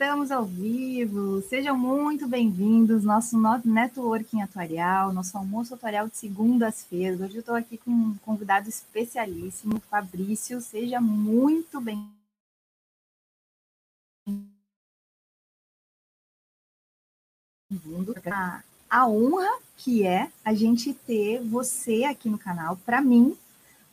Estamos ao vivo, sejam muito bem-vindos. Nosso networking atuarial, nosso almoço atuarial de segundas-feiras. Hoje eu estou aqui com um convidado especialíssimo, Fabrício. Seja muito bem-vindo. A, a honra que é a gente ter você aqui no canal, para mim,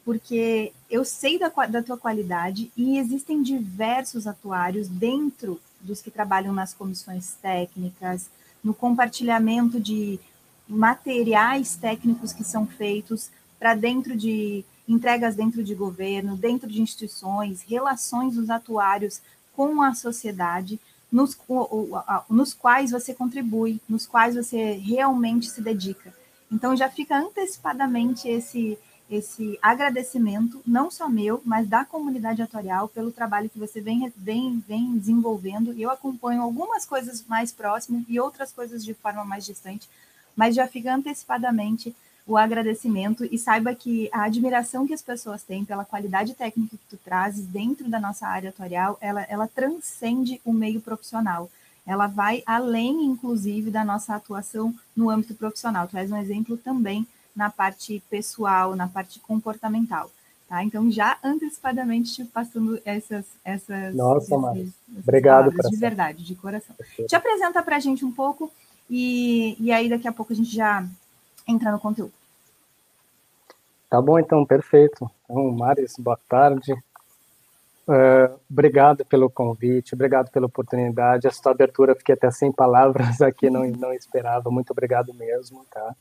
porque eu sei da, da tua qualidade e existem diversos atuários dentro dos que trabalham nas comissões técnicas, no compartilhamento de materiais técnicos que são feitos para dentro de entregas dentro de governo, dentro de instituições, relações dos atuários com a sociedade, nos, nos quais você contribui, nos quais você realmente se dedica. Então já fica antecipadamente esse esse agradecimento, não só meu, mas da comunidade atorial, pelo trabalho que você vem, vem, vem desenvolvendo. Eu acompanho algumas coisas mais próximas e outras coisas de forma mais distante, mas já fica antecipadamente o agradecimento e saiba que a admiração que as pessoas têm pela qualidade técnica que tu trazes dentro da nossa área atorial, ela, ela transcende o meio profissional. Ela vai além, inclusive, da nossa atuação no âmbito profissional. Tu és um exemplo também na parte pessoal, na parte comportamental. Tá? Então, já antecipadamente passando essas. essas Nossa, Mari. Obrigado. De verdade, de coração. Perfeito. Te apresenta para a gente um pouco e, e aí daqui a pouco a gente já entra no conteúdo. Tá bom, então, perfeito. Então, Maris, boa tarde. Uh, obrigado pelo convite, obrigado pela oportunidade. Essa abertura, fiquei até sem palavras aqui, não, não esperava. Muito obrigado mesmo, tá?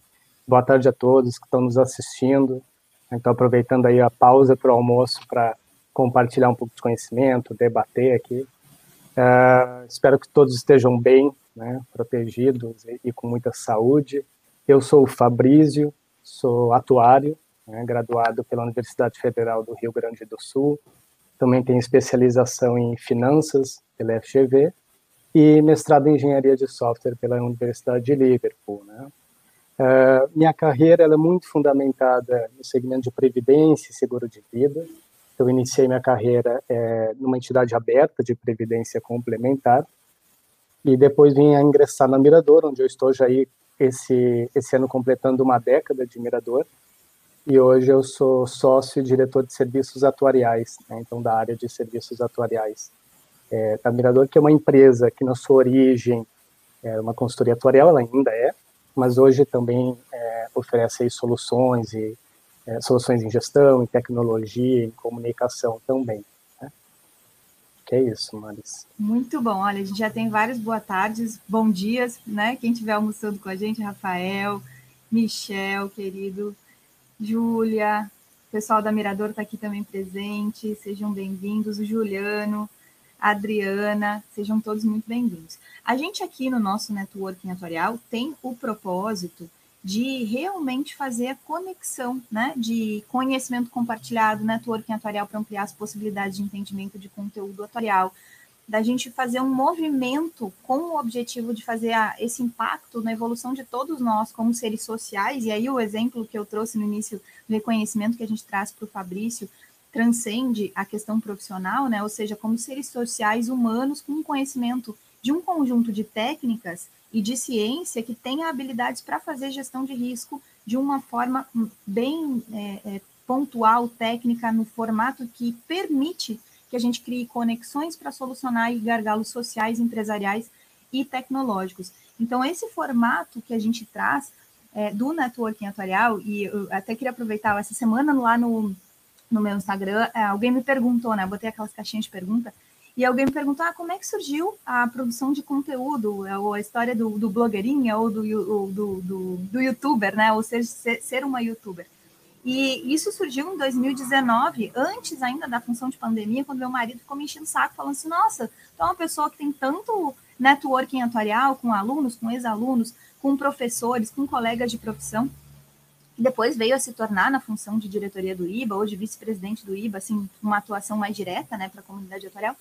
Boa tarde a todos que estão nos assistindo. Então, aproveitando aí a pausa para o almoço para compartilhar um pouco de conhecimento, debater aqui. Uh, espero que todos estejam bem, né, protegidos e, e, com muita saúde. Eu sou o Fabrício, sou atuário, né, graduado pela Universidade Federal do Rio Grande do Sul. Também tenho especialização em finanças pela FGV e mestrado em engenharia de software pela Universidade de Liverpool. Né. Uh, minha carreira é muito fundamentada no segmento de previdência e seguro de vida. Eu iniciei minha carreira é, numa entidade aberta de previdência complementar e depois vim a ingressar na Mirador, onde eu estou já aí esse, esse ano completando uma década de Mirador. E hoje eu sou sócio e diretor de serviços atuariais, né, então da área de serviços atuariais é, da Mirador, que é uma empresa que na sua origem é uma consultoria atuarial, ela ainda é, mas hoje também é, oferece soluções e é, soluções em gestão, em tecnologia, em comunicação também. Né? Que é isso, Maris. Muito bom. Olha, a gente já tem várias boa tardes, bom dias, né? Quem estiver almoçando com a gente, Rafael, Michel, querido, Júlia, o pessoal da Mirador está aqui também presente, sejam bem-vindos, o Juliano, Adriana, sejam todos muito bem-vindos. A gente aqui no nosso networking atuarial tem o propósito de realmente fazer a conexão né, de conhecimento compartilhado, networking atuarial para ampliar as possibilidades de entendimento de conteúdo atuarial, da gente fazer um movimento com o objetivo de fazer a, esse impacto na evolução de todos nós como seres sociais, e aí o exemplo que eu trouxe no início do reconhecimento que a gente traz para o Fabrício, transcende a questão profissional, né? Ou seja, como seres sociais humanos com conhecimento de um conjunto de técnicas e de ciência que tenha habilidades para fazer gestão de risco de uma forma bem é, é, pontual, técnica, no formato que permite que a gente crie conexões para solucionar gargalos sociais, empresariais e tecnológicos. Então, esse formato que a gente traz é, do networking atuarial, e eu até queria aproveitar essa semana lá no, no meu Instagram, é, alguém me perguntou, né? Eu botei aquelas caixinhas de pergunta, e alguém me perguntou: ah, como é que surgiu a produção de conteúdo, é, ou a história do, do blogueirinha ou do, do, do, do, youtuber, né? Ou seja, ser, ser uma youtuber. E isso surgiu em 2019, antes ainda da função de pandemia, quando meu marido ficou me enchendo o saco, falando assim: nossa, tu é uma pessoa que tem tanto networking atuarial com alunos, com ex-alunos, com professores, com colegas de profissão depois veio a se tornar na função de diretoria do IBA de vice-presidente do IBA, assim, uma atuação mais direta, né, para a comunidade editorial.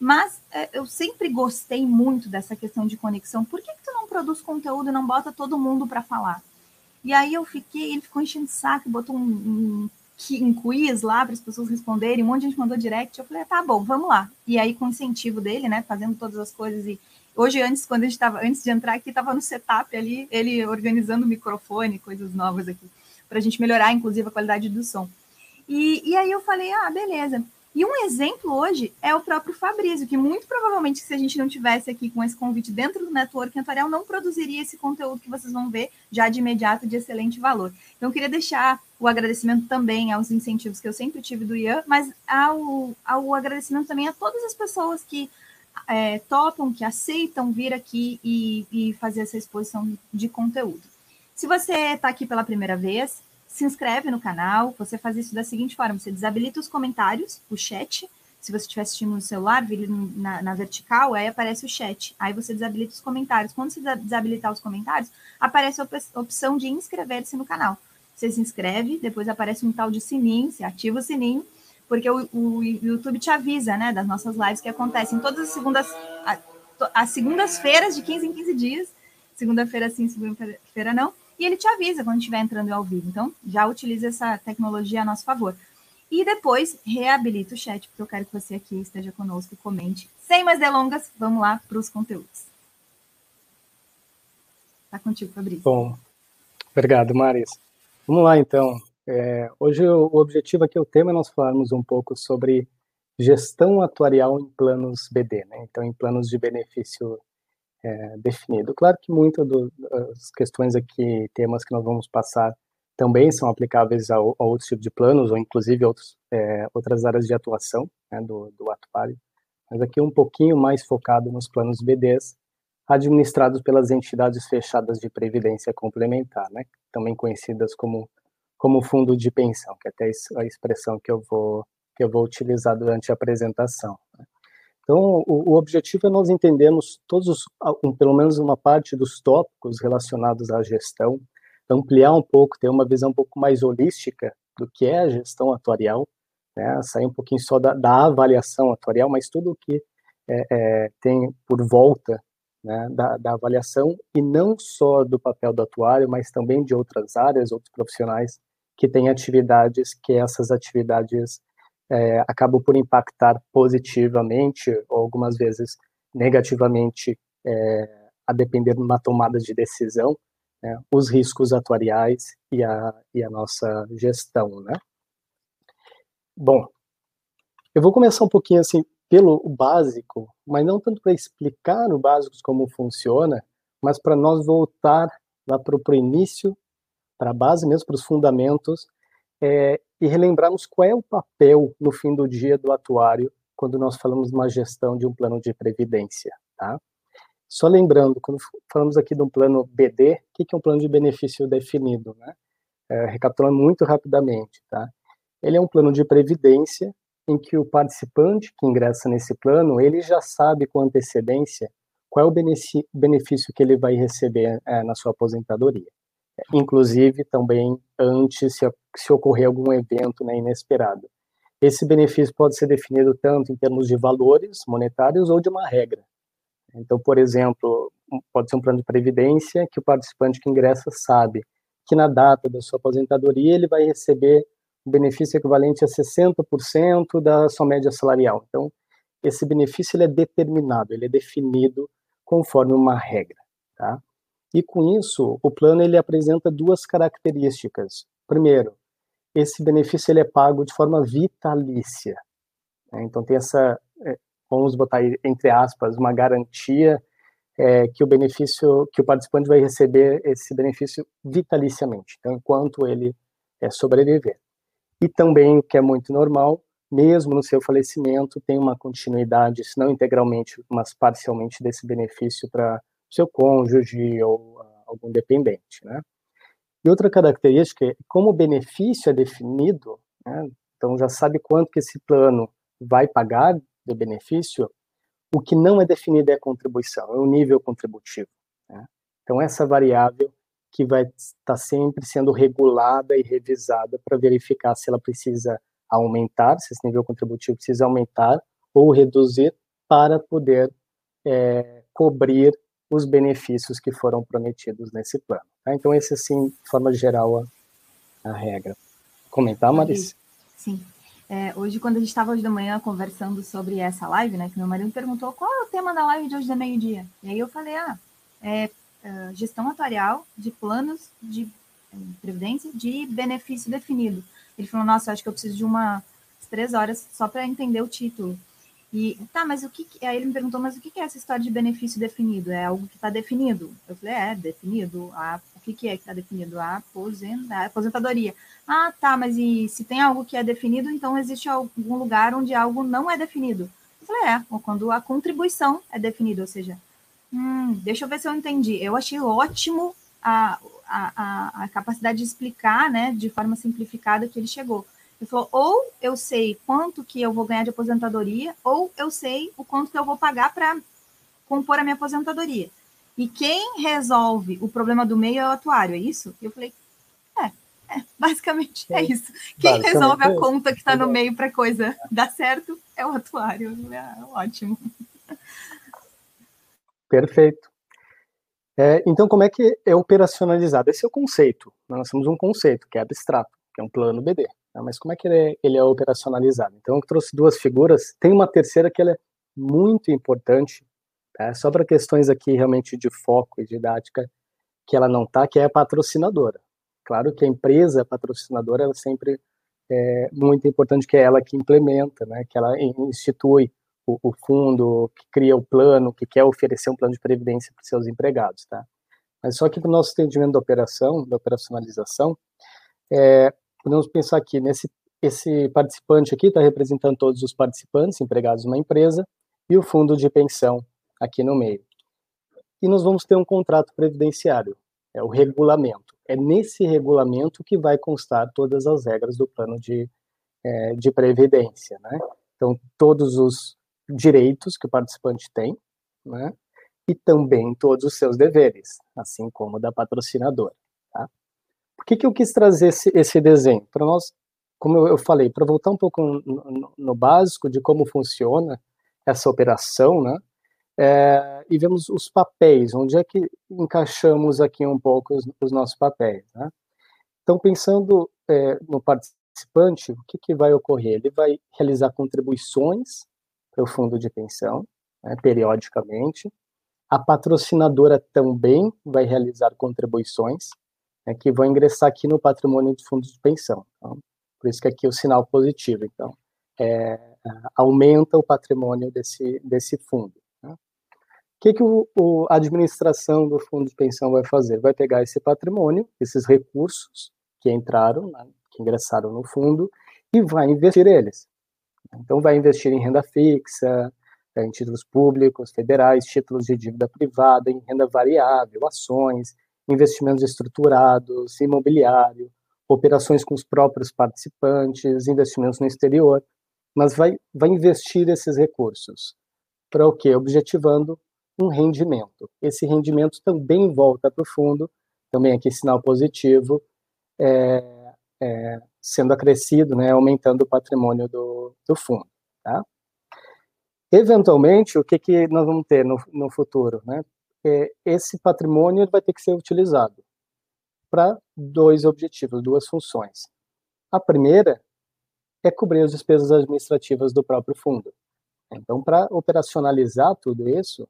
Mas é, eu sempre gostei muito dessa questão de conexão. Por que, que tu não produz conteúdo e não bota todo mundo para falar? E aí eu fiquei, ele ficou enchendo o saco, botou um, um um quiz lá para as pessoas responderem, um monte de gente mandou direct, eu falei, tá bom, vamos lá. E aí, com o incentivo dele, né, fazendo todas as coisas e hoje, antes, quando a gente estava, antes de entrar aqui, estava no setup ali, ele organizando o microfone, coisas novas aqui, para a gente melhorar, inclusive, a qualidade do som. E, e aí eu falei, ah, beleza. E um exemplo hoje é o próprio Fabrício, que muito provavelmente, se a gente não tivesse aqui com esse convite dentro do network Antorial, não produziria esse conteúdo que vocês vão ver já de imediato de excelente valor. Então, eu queria deixar o agradecimento também aos incentivos que eu sempre tive do Ian, mas ao, ao agradecimento também a todas as pessoas que é, topam, que aceitam vir aqui e, e fazer essa exposição de conteúdo. Se você está aqui pela primeira vez, se inscreve no canal, você faz isso da seguinte forma: você desabilita os comentários, o chat. Se você estiver assistindo no celular, vira na, na, vertical, aí aparece o chat. Aí você desabilita os comentários. Quando você desabilitar os comentários, aparece a opção de inscrever-se no canal. Você se inscreve, depois aparece um tal de sininho, você ativa o sininho, porque o, o YouTube te avisa, né, das nossas lives que acontecem todas as segundas, as segundas-feiras de 15 em 15 dias. Segunda-feira sim, segunda-feira não e ele te avisa quando estiver entrando ao vivo. Então, já utilize essa tecnologia a nosso favor. E depois, reabilita o chat, porque eu quero que você aqui esteja conosco, comente. Sem mais delongas, vamos lá para os conteúdos. Está contigo, Fabrício. Bom, obrigado, Maris. Vamos lá, então. É, hoje o objetivo aqui, o tema é nós falarmos um pouco sobre gestão atuarial em planos BD, né? Então, em planos de benefício é, definido. Claro que muitas das questões aqui, temas que nós vamos passar, também são aplicáveis a, a outros tipos de planos, ou inclusive outros, é, outras áreas de atuação né, do, do atuário, mas aqui um pouquinho mais focado nos planos BDs, administrados pelas entidades fechadas de previdência complementar, né, também conhecidas como, como fundo de pensão, que é até a expressão que eu vou, que eu vou utilizar durante a apresentação. Né. Então, o, o, objetivo é nós entendermos todos, os, um, pelo menos uma parte dos tópicos relacionados à gestão, ampliar um pouco, ter uma visão um pouco mais holística do que é a gestão atuarial, né, sair um pouquinho só da, da avaliação atuarial, mas tudo o que é, é, tem por volta né, da, da, avaliação, e não só do papel do atuário, mas também de outras áreas, outros profissionais que têm atividades que essas atividades é, acabam por impactar positivamente ou algumas vezes negativamente, é, a depender de uma tomada de decisão, né, os riscos atuariais e a, e a nossa gestão, né? Bom, eu vou começar um pouquinho assim pelo básico, mas não tanto para explicar o básico como funciona, mas para nós voltar lá para o início, para a base mesmo, para os fundamentos, é, e relembrarmos qual é o papel no fim do dia do atuário quando nós falamos de uma gestão de um plano de previdência, tá? Só lembrando, quando falamos aqui de um plano BD, o que é um plano de benefício definido, né? É, recapitulando muito rapidamente, tá? Ele é um plano de previdência em que o participante que ingressa nesse plano, ele já sabe com antecedência qual é o benefício que ele vai receber é, na sua aposentadoria inclusive também antes se, se ocorrer algum evento né, inesperado. Esse benefício pode ser definido tanto em termos de valores monetários ou de uma regra. Então, por exemplo, pode ser um plano de previdência que o participante que ingressa sabe que na data da sua aposentadoria ele vai receber um benefício equivalente a 60% da sua média salarial. Então, esse benefício ele é determinado, ele é definido conforme uma regra, tá? E com isso, o plano ele apresenta duas características. Primeiro, esse benefício ele é pago de forma vitalícia. Né? Então tem essa, é, vamos botar aí, entre aspas, uma garantia é, que o benefício, que o participante vai receber esse benefício vitaliciamente, então, enquanto ele é, sobreviver. E também, o que é muito normal, mesmo no seu falecimento, tem uma continuidade, se não integralmente, mas parcialmente desse benefício para seu cônjuge ou uh, algum dependente, né? E outra característica é como o benefício é definido, né? então já sabe quanto que esse plano vai pagar de benefício, o que não é definido é a contribuição, é o nível contributivo. Né? Então essa variável que vai estar sempre sendo regulada e revisada para verificar se ela precisa aumentar, se esse nível contributivo precisa aumentar ou reduzir para poder é, cobrir os benefícios que foram prometidos nesse plano. Tá? Então, esse, assim, de forma geral, a, a regra. comentar, Marisa? Sim. É, hoje, quando a gente estava hoje da manhã conversando sobre essa live, né, que meu marido perguntou qual é o tema da live de hoje da meio-dia. E aí eu falei, ah, é, é gestão atuarial de planos de é, previdência de benefício definido. Ele falou, nossa, acho que eu preciso de umas três horas só para entender o título. E, tá, mas o que. Aí ele me perguntou, mas o que é essa história de benefício definido? É algo que está definido? Eu falei, é, definido. Ah, o que, que é que está definido? A aposentadoria. Ah, tá, mas e se tem algo que é definido, então existe algum lugar onde algo não é definido? Eu falei, é, ou quando a contribuição é definida, ou seja, hum, deixa eu ver se eu entendi. Eu achei ótimo a, a, a, a capacidade de explicar, né, de forma simplificada que ele chegou. Ele falou, ou eu sei quanto que eu vou ganhar de aposentadoria, ou eu sei o quanto que eu vou pagar para compor a minha aposentadoria. E quem resolve o problema do meio é o atuário, é isso? E eu falei, é, é basicamente é, é isso. Quem resolve a é conta que está no meio para a coisa dar certo é o atuário. Ah, ótimo. Perfeito. É, então, como é que é operacionalizado? Esse é o conceito. Nós temos um conceito que é abstrato, que é um plano BD. Né? Mas como é que ele é, ele é operacionalizado? Então, eu trouxe duas figuras. Tem uma terceira que é muito importante, tá? só para questões aqui realmente de foco e didática, que ela não está, que é a patrocinadora. Claro que a empresa patrocinadora ela sempre é muito importante que é ela que implementa, né? que ela institui o, o, fundo, que cria o plano, que quer oferecer um plano de previdência para seus empregados, tá? Mas só que para o nosso entendimento da operação, da operacionalização, é, podemos pensar aqui, nesse esse participante aqui está representando todos os participantes empregados numa empresa e o fundo de pensão aqui no meio. E nós vamos ter um contrato previdenciário, é o regulamento. É nesse regulamento que vai constar todas as regras do plano de, é, de previdência, né? Então, todos os direitos que o participante tem, né? E também todos os seus deveres, assim como da patrocinadora. Por que, que eu quis trazer esse, esse desenho? Para nós, como eu, falei, para voltar um pouco no, no, básico de como funciona essa operação, né? É, e vemos os papéis, onde é que encaixamos aqui um pouco os, os nossos papéis, né? Então, pensando é, no participante, o que, que vai ocorrer? Ele vai realizar contribuições para o fundo de pensão, né, periodicamente. A patrocinadora também vai realizar contribuições, né, que vão ingressar aqui no patrimônio dos fundos de pensão. Então, por isso que aqui é o sinal positivo. Então, é, aumenta o patrimônio desse, desse fundo. Né? O que, que o, o, a administração do fundo de pensão vai fazer? Vai pegar esse patrimônio, esses recursos que entraram, né, que ingressaram no fundo, e vai investir eles. Então, vai investir em renda fixa, em títulos públicos, federais, títulos de dívida privada, em renda variável, ações, investimentos estruturados, imobiliário, operações com os próprios participantes, investimentos no exterior, mas vai, vai investir esses recursos. Para o quê? Objetivando um rendimento. Esse rendimento também volta para o fundo, também aqui sinal positivo, é, é, sendo acrescido, né, aumentando o patrimônio do, do fundo. Tá? Eventualmente, o que, que nós vamos ter no, no futuro? Né? É, esse patrimônio vai ter que ser utilizado para dois objetivos, duas funções. A primeira é cobrir as despesas administrativas do próprio fundo. Então, para operacionalizar tudo isso,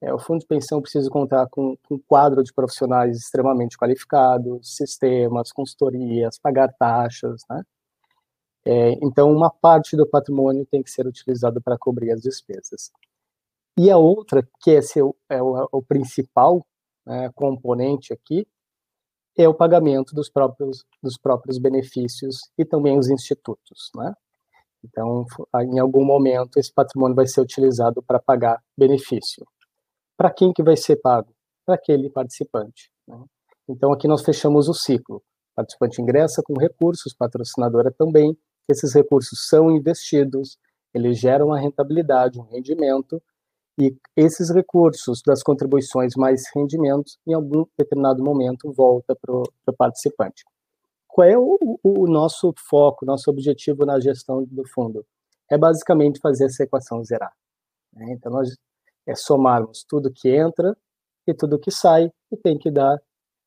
é, o fundo de pensão precisa contar com, com um quadro de profissionais extremamente qualificados, sistemas, consultorias, pagar taxas, né? É, então, uma parte do patrimônio tem que ser utilizado para cobrir as despesas. E a outra, que esse é o, é o, o principal né, componente aqui, é o pagamento dos próprios, dos próprios benefícios e também os institutos. Né? Então, em algum momento, esse patrimônio vai ser utilizado para pagar benefício. Para quem que vai ser pago? Para aquele participante. Né? Então, aqui nós fechamos o ciclo. O participante ingressa com recursos, patrocinadora também. Esses recursos são investidos, eles geram uma rentabilidade, um rendimento, e esses recursos das contribuições mais rendimentos, em algum determinado momento, volta para o participante. Qual é o, o, nosso foco, nosso objetivo na gestão do fundo? É basicamente fazer essa equação zerar. Né? Então, nós é somarmos tudo que entra e tudo que sai, e tem que dar,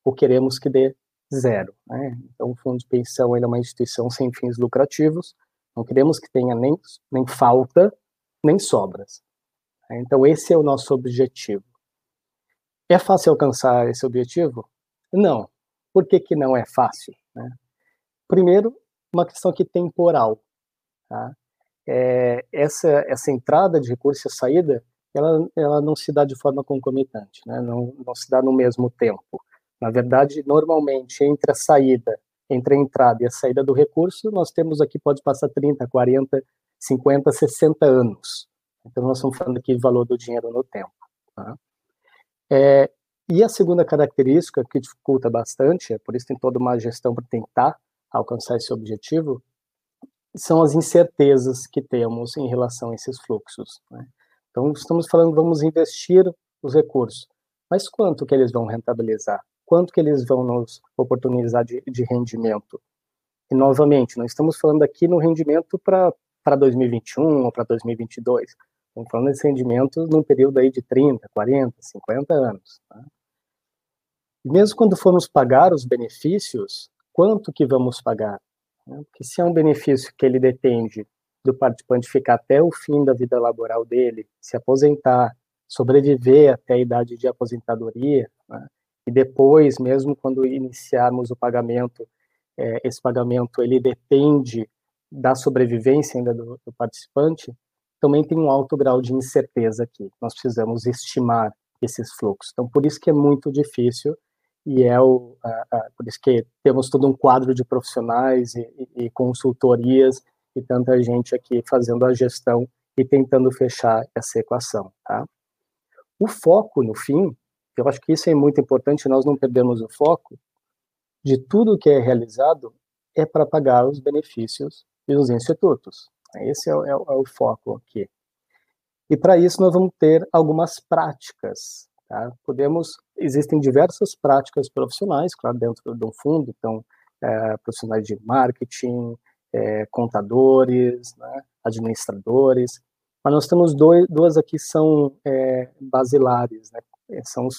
ou queremos que dê, zero. Né? Então, o fundo de pensão é uma instituição sem fins lucrativos, não queremos que tenha nem, nem falta, nem sobras. Então, esse é o nosso objetivo. É fácil alcançar esse objetivo? Não. Por que, que não é fácil? Né? Primeiro, uma questão aqui temporal. Tá? É, essa, essa entrada de recurso e saída, ela, ela não se dá de forma concomitante, né? não, não se dá no mesmo tempo. Na verdade, normalmente, entre a saída, entre a entrada e a saída do recurso, nós temos aqui, pode passar 30, 40, 50, 60 anos. Então, nós estamos falando aqui de valor do dinheiro no tempo. Tá? É, e a segunda característica que dificulta bastante, é por isso tem toda uma gestão para tentar alcançar esse objetivo, são as incertezas que temos em relação a esses fluxos. Né? Então, estamos falando, vamos investir os recursos, mas quanto que eles vão rentabilizar? Quanto que eles vão nos oportunizar de, de rendimento? E, novamente, não estamos falando aqui no rendimento para 2021 ou para 2022, estamos falando desse rendimento num período aí de 30, 40, 50 anos. Tá? mesmo quando formos pagar os benefícios, quanto que vamos pagar? Né? Porque se é um benefício que ele depende do participante ficar até o fim da vida laboral dele, se aposentar, sobreviver até a idade de aposentadoria, né? e depois, mesmo quando iniciarmos o pagamento, é, esse pagamento ele depende da sobrevivência ainda do, do, participante, também tem um alto grau de incerteza aqui. Nós precisamos estimar esses fluxos. Então, por isso que é muito difícil e é o, por isso que temos todo um quadro de profissionais e, e, e, consultorias e tanta gente aqui fazendo a gestão e tentando fechar essa equação, tá? O foco, no fim, eu acho que isso é muito importante, nós não perdemos o foco de tudo que é realizado é para pagar os benefícios e os institutos. Esse é, é, é o foco aqui. E para isso nós vamos ter algumas práticas Tá? Podemos, existem diversas práticas profissionais, claro, dentro de um fundo, então, é, profissionais de marketing, é, contadores, né, administradores, mas nós temos dois, duas aqui são é, basilares, né, são os,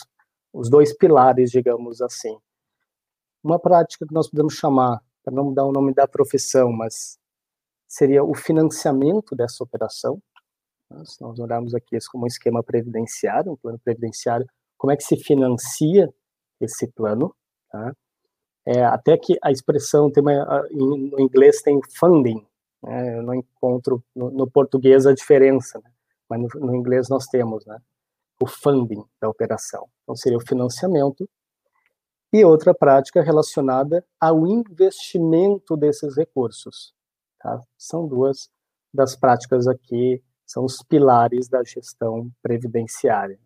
os dois pilares, digamos assim. Uma prática que nós podemos chamar, para não dar o nome da profissão, mas seria o financiamento dessa operação, né? Se nós olharmos aqui isso como um esquema previdenciário, um plano previdenciário, como é que se financia esse plano? Tá? É, até que a expressão tem uma, no inglês tem funding, né? eu não encontro no, no, português a diferença, né? mas no, no, inglês nós temos né? o funding da operação. Então seria o financiamento e outra prática relacionada ao investimento desses recursos. Tá? São duas das práticas aqui são os pilares da gestão previdenciária.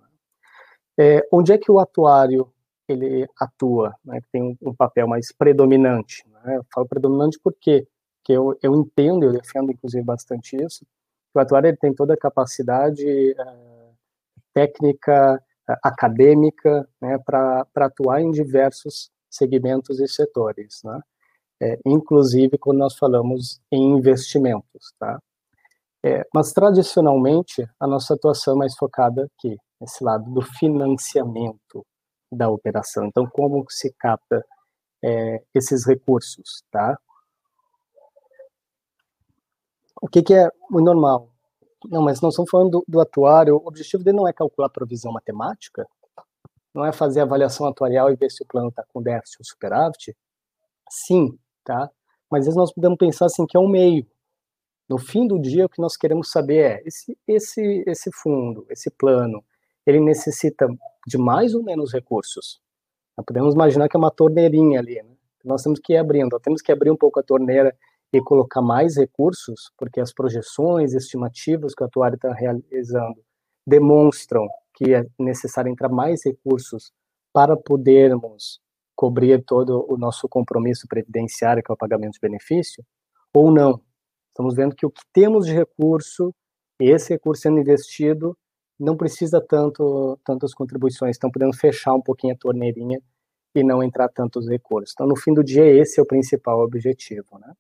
É, onde é que o atuário ele atua, né, tem um, um, papel mais predominante? Né? Eu falo predominante porque que eu, eu entendo, eu defendo inclusive bastante isso, que o atuário ele tem toda a capacidade uh, técnica, uh, acadêmica, né, para atuar em diversos segmentos e setores, né? É, inclusive quando nós falamos em investimentos, tá? É, mas tradicionalmente a nossa atuação é mais focada aqui, nesse lado do financiamento da operação. Então, como se capta é, esses recursos, tá? O que, que, é o normal? Não, mas nós estamos falando do, do atuário. O objetivo dele não é calcular provisão matemática, não é fazer avaliação atuarial e ver se o plano está com déficit ou superávit. Sim, tá? Mas às vezes nós podemos pensar assim que é um meio. No fim do dia, o que nós queremos saber é esse, esse, esse fundo, esse plano, ele necessita de mais ou menos recursos. Nós podemos imaginar que é uma torneirinha ali, né? Nós temos que ir abrindo, temos que abrir um pouco a torneira e colocar mais recursos, porque as projeções estimativas que o atuário está realizando demonstram que é necessário entrar mais recursos para podermos cobrir todo o nosso compromisso previdenciário, que é o pagamento de benefício, ou não. Estamos vendo que o que temos de recurso, esse recurso sendo investido, não precisa tanto tantas contribuições, então podemos fechar um pouquinho a torneirinha e não entrar tantos recursos. Então, no fim do dia, esse é o principal objetivo, né?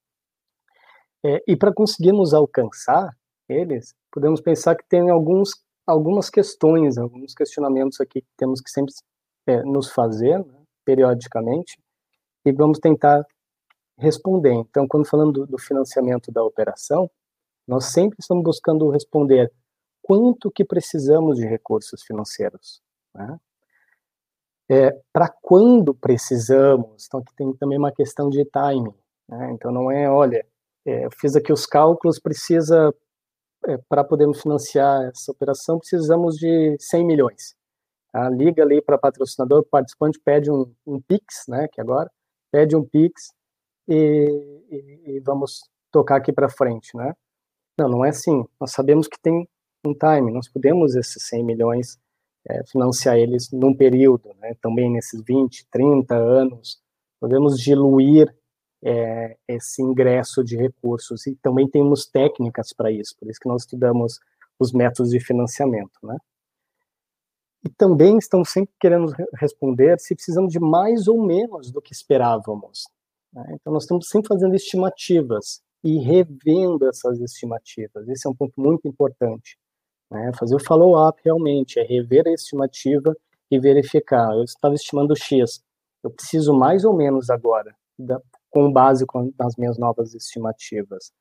É, e para conseguirmos alcançar eles, podemos pensar que tem alguns, algumas questões, alguns questionamentos aqui que temos que sempre é, nos fazer, né, periodicamente, e vamos tentar responder. Então, quando falando do, financiamento da operação, nós sempre estamos buscando responder quanto que precisamos de recursos financeiros. Né? É, Para quando precisamos? Então, aqui tem também uma questão de timing. Né? Então, não é, olha, é, eu fiz aqui os cálculos, precisa, é, para podermos financiar essa operação, precisamos de 100 milhões. Tá? Liga ali para patrocinador, participante pede um, um PIX, né, que agora, pede um PIX e, e, e vamos tocar aqui para frente, né? Não, não é assim. Nós sabemos que tem um time, nós podemos esses 100 milhões é, financiar eles num período, né? Também nesses 20, 30 anos, podemos diluir é, esse ingresso de recursos e também temos técnicas para isso, por isso que nós estudamos os métodos de financiamento, né? E também estão sempre querendo responder se precisamos de mais ou menos do que esperávamos. Né? Então, nós estamos sempre fazendo estimativas e revendo essas estimativas. Esse é um ponto muito importante. Né? Fazer o follow-up realmente, é rever a estimativa e verificar. Eu estava estimando X, eu preciso mais ou menos agora, da, com base com, nas minhas novas estimativas.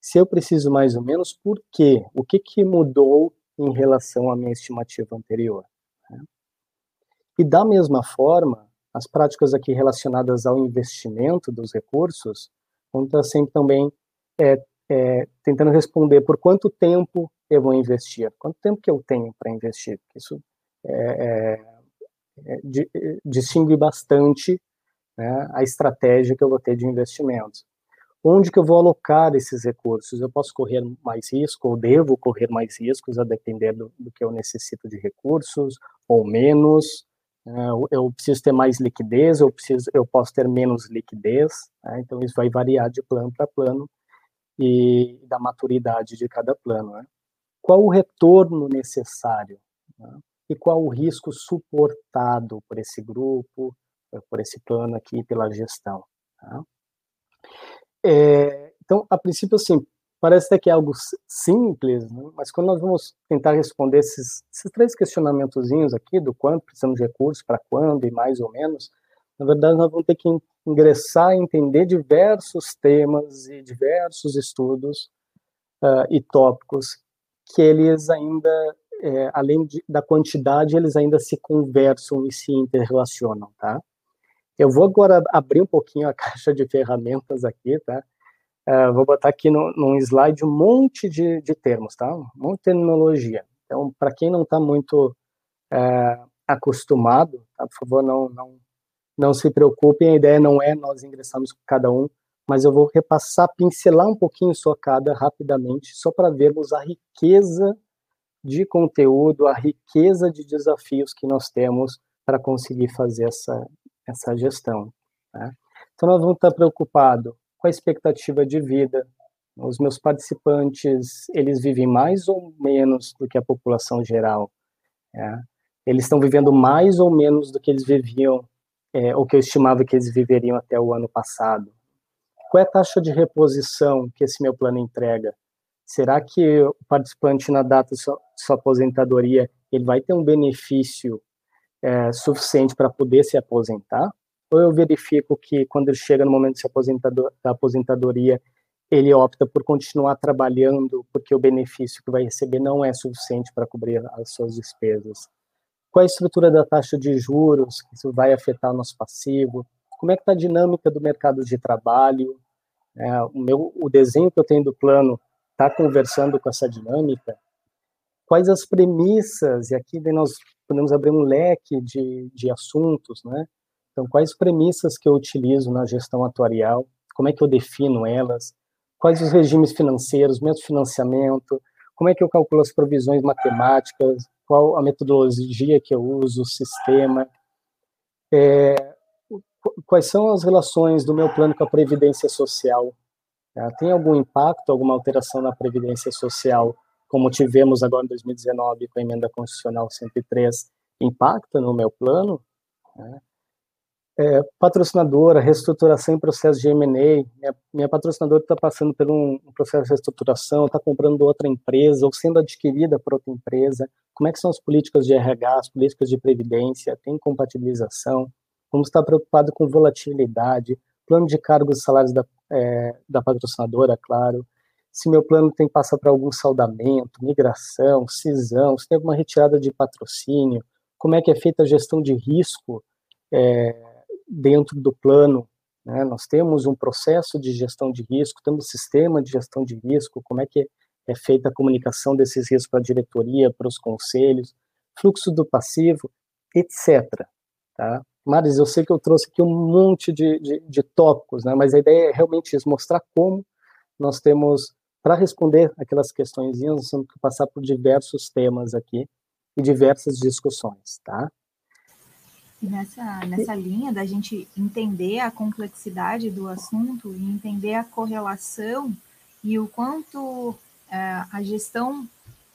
Se eu preciso mais ou menos, por quê? O que, que mudou em relação à minha estimativa anterior? E da mesma forma, as práticas aqui relacionadas ao investimento dos recursos vão estar sempre também é, é, tentando responder por quanto tempo eu vou investir, quanto tempo que eu tenho para investir. Isso é, é, é distingue bastante né, a estratégia que eu vou ter de investimentos. Onde que eu vou alocar esses recursos? Eu posso correr mais risco ou devo correr mais riscos a depender do, do que eu necessito de recursos ou menos. Né, eu preciso ter mais liquidez, eu preciso, eu posso ter menos liquidez. Né, então isso vai variar de plano para plano e da maturidade de cada plano. Né? Qual o retorno necessário? Né? E qual o risco suportado por esse grupo, por esse plano aqui, pela gestão? Tá? É, então, a princípio, assim, parece até que é algo simples, né? mas quando nós vamos tentar responder esses, esses três questionamentozinhos aqui, do quanto precisamos de recursos, para quando e mais ou menos, na verdade, nós vamos ter que ingressar e entender diversos temas e diversos estudos uh, e tópicos que eles ainda, é, além de, da quantidade, eles ainda se conversam e se interrelacionam, tá? Eu vou agora abrir um pouquinho a caixa de ferramentas aqui, tá? Uh, vou botar aqui no, num slide um monte de, de termos, tá? Um monte de terminologia. Então, para quem não está muito uh, acostumado, tá? por favor, não, não não se preocupem, a ideia não é nós ingressarmos com cada um, mas eu vou repassar, pincelar um pouquinho só cada rapidamente, só para vermos a riqueza de conteúdo, a riqueza de desafios que nós temos para conseguir fazer essa, essa gestão. Né? Então, nós vamos estar preocupados com a expectativa de vida. Os meus participantes, eles vivem mais ou menos do que a população geral. Né? Eles estão vivendo mais ou menos do que eles viviam é, o que eu estimava que eles viveriam até o ano passado? Qual é a taxa de reposição que esse meu plano entrega? Será que o participante na data de sua, sua aposentadoria ele vai ter um benefício é, suficiente para poder se aposentar? Ou eu verifico que quando ele chega no momento aposentador, da aposentadoria, ele opta por continuar trabalhando porque o benefício que vai receber não é suficiente para cobrir as suas despesas? qual é a estrutura da taxa de juros, que isso vai afetar o nosso passivo, como é que está a dinâmica do mercado de trabalho, é, o, meu, o desenho que eu tenho do plano está conversando com essa dinâmica, quais as premissas, e aqui nós podemos abrir um leque de, de assuntos, né? Então, quais premissas que eu utilizo na gestão atuarial, como é que eu defino elas, quais os regimes financeiros, método de financiamento, como é que eu calculo as provisões matemáticas, qual a metodologia que eu uso, o sistema, é, quais são as relações do meu plano com a previdência social. É, tem algum impacto, alguma alteração na previdência social, como tivemos agora em 2019 com a emenda constitucional 103, impacta no meu plano? É, patrocinadora, reestruturação em processo de M&A, minha, minha patrocinadora está passando por um, um, processo de reestruturação, está comprando outra empresa ou sendo adquirida por outra empresa, como é que são as políticas de RH, as políticas de previdência, tem compatibilização, vamos estar preocupados com volatilidade, plano de cargos e salários da, é, da patrocinadora, claro, se meu plano tem passa para algum saldamento, migração, cisão, se tem alguma retirada de patrocínio, como é que é feita a gestão de risco é, dentro do plano. Né? Nós temos um processo de gestão de risco, temos um sistema de gestão de risco, como é que é feita a comunicação desses riscos para a diretoria, para os conselhos, fluxo do passivo, etc. Tá? Maris, eu sei que eu trouxe aqui um monte de, de, de tópicos, né? mas a ideia é realmente isso, mostrar como nós temos para responder aquelas questões, nós temos que passar por diversos temas aqui e diversas discussões, tá? Nessa, nessa linha da gente entender a complexidade do assunto e entender a correlação e o quanto é, a gestão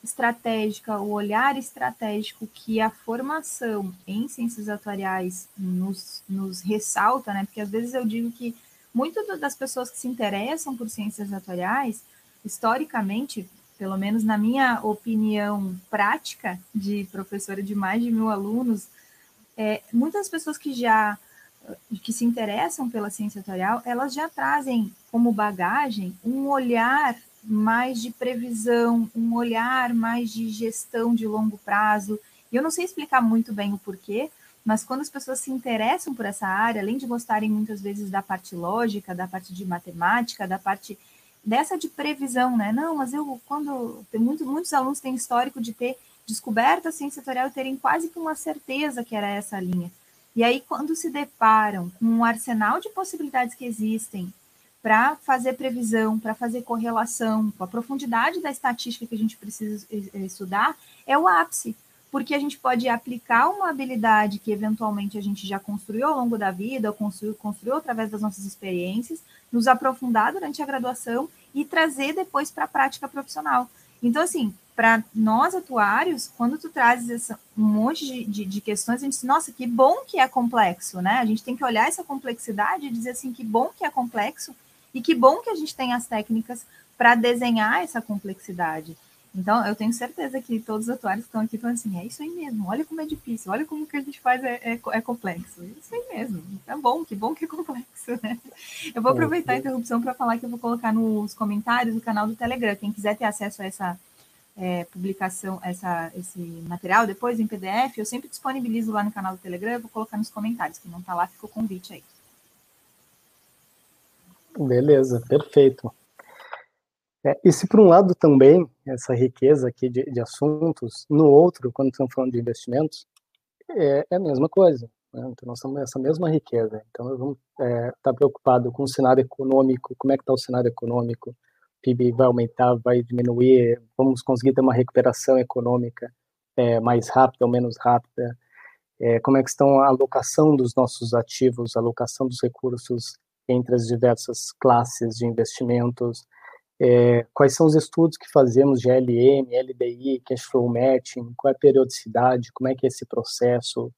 estratégica, o olhar estratégico que a formação em ciências atuariais nos, nos ressalta, né? Porque às vezes eu digo que muitas das pessoas que se interessam por ciências atuariais historicamente, pelo menos na minha opinião prática de professora de mais de mil alunos, é, muitas pessoas que já que se interessam pela ciência atuarial, elas já trazem como bagagem um olhar mais de previsão, um olhar mais de gestão de longo prazo. E eu não sei explicar muito bem o porquê, mas quando as pessoas se interessam por essa área, além de gostarem muitas vezes da parte lógica, da parte de matemática, da parte dessa de previsão, né? Não, mas eu, quando. Tem muito, muitos alunos têm histórico de ter descoberto a ciência setorial e terem quase que uma certeza que era essa linha. E aí, quando se deparam com um arsenal de possibilidades que existem para fazer previsão, para fazer correlação, com a profundidade da estatística que a gente precisa estudar, é o ápice, porque a gente pode aplicar uma habilidade que eventualmente a gente já construiu ao longo da vida, ou construiu, construiu através das nossas experiências, nos aprofundar durante a graduação e trazer depois para a prática profissional. Então, assim, para nós atuários, quando tu trazes essa, um monte de, de, de, questões, a gente diz, nossa, que bom que é complexo, né? A gente tem que olhar essa complexidade e dizer assim, que bom que é complexo e que bom que a gente tem as técnicas para desenhar essa complexidade. Então, eu tenho certeza que todos os atuários que estão aqui estão assim, é isso aí mesmo, olha como é difícil, olha como que a gente faz é, é, é complexo. É isso aí mesmo, é bom, que bom que é complexo, né? Eu vou aproveitar a interrupção para falar que eu vou colocar nos comentários do canal do Telegram. Quem quiser ter acesso a essa é, publicação, essa, esse material depois em PDF, eu sempre disponibilizo lá no canal do Telegram, eu vou colocar nos comentários. Quem não está lá, fica o convite aí. Beleza, perfeito. É, e se por um lado também, essa riqueza aqui de, de assuntos, no outro, quando estamos falando de investimentos, é, é a mesma coisa. Né? Então nós temos essa mesma riqueza. Então nós vamos estar é, tá preocupado com o cenário econômico, como é que está o cenário econômico, o PIB vai aumentar, vai diminuir, vamos conseguir ter uma recuperação econômica é, mais rápida ou menos rápida, é, como é que estão a alocação dos nossos ativos, a alocação dos recursos entre as diversas classes de investimentos, é, quais são os estudos que fazemos de LM, LDI, cash flow matching, qual é a periodicidade, como é que é esse processo.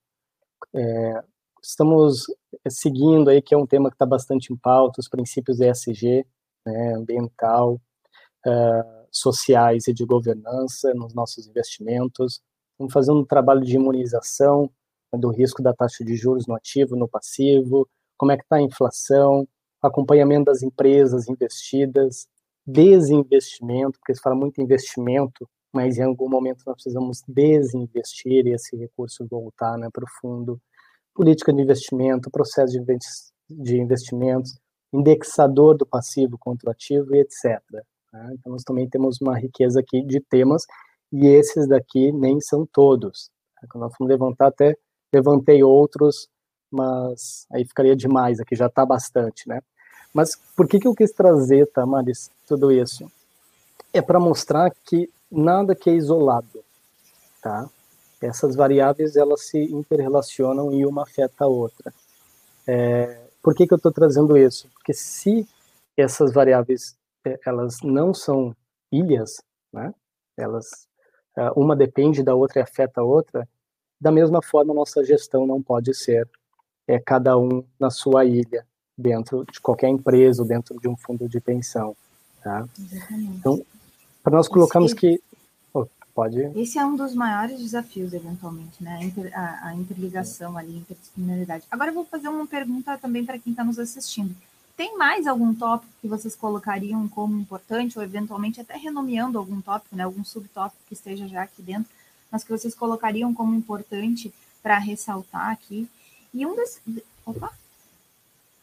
É, estamos seguindo aí, que é um tema que está bastante em pauta, os princípios ESG, né, ambiental, uh, sociais e de governança nos nossos investimentos. Estamos fazendo um trabalho de imunização né, do risco da taxa de juros no ativo, no passivo, como é que está a inflação, acompanhamento das empresas investidas, desinvestimento, porque se fala muito investimento, mas em algum momento nós precisamos desinvestir e esse recurso voltar né, para o fundo. Política de investimento, processo de investimentos, indexador do passivo contra o ativo e etc. Né? Então, nós também temos uma riqueza aqui de temas, e esses daqui nem são todos. Tá? Quando nós fomos levantar, até levantei outros, mas aí ficaria demais, aqui já está bastante, né? Mas por que, que eu quis trazer, Tamaris, tudo isso? É para mostrar que nada que é isolado, tá? Essas variáveis, elas se interrelacionam e uma afeta a outra. É, por que, que eu estou trazendo isso? Porque se essas variáveis, é, elas não são ilhas, né? Elas, é, uma depende da outra e afeta a outra, da mesma forma, nossa gestão não pode ser é, cada um na sua ilha dentro de qualquer empresa dentro de um fundo de pensão, tá? Então, para nós colocarmos que... Oh, Pode. Esse é um dos maiores desafios, eventualmente, né? A, inter, a, a interligação ali, interdisciplinaridade. Agora eu vou fazer uma pergunta também para quem está nos assistindo. Tem mais algum tópico que vocês colocariam como importante, ou eventualmente até renomeando algum tópico, né? Algum subtópico que esteja já aqui dentro, mas que vocês colocariam como importante para ressaltar aqui? E um desses. Opa!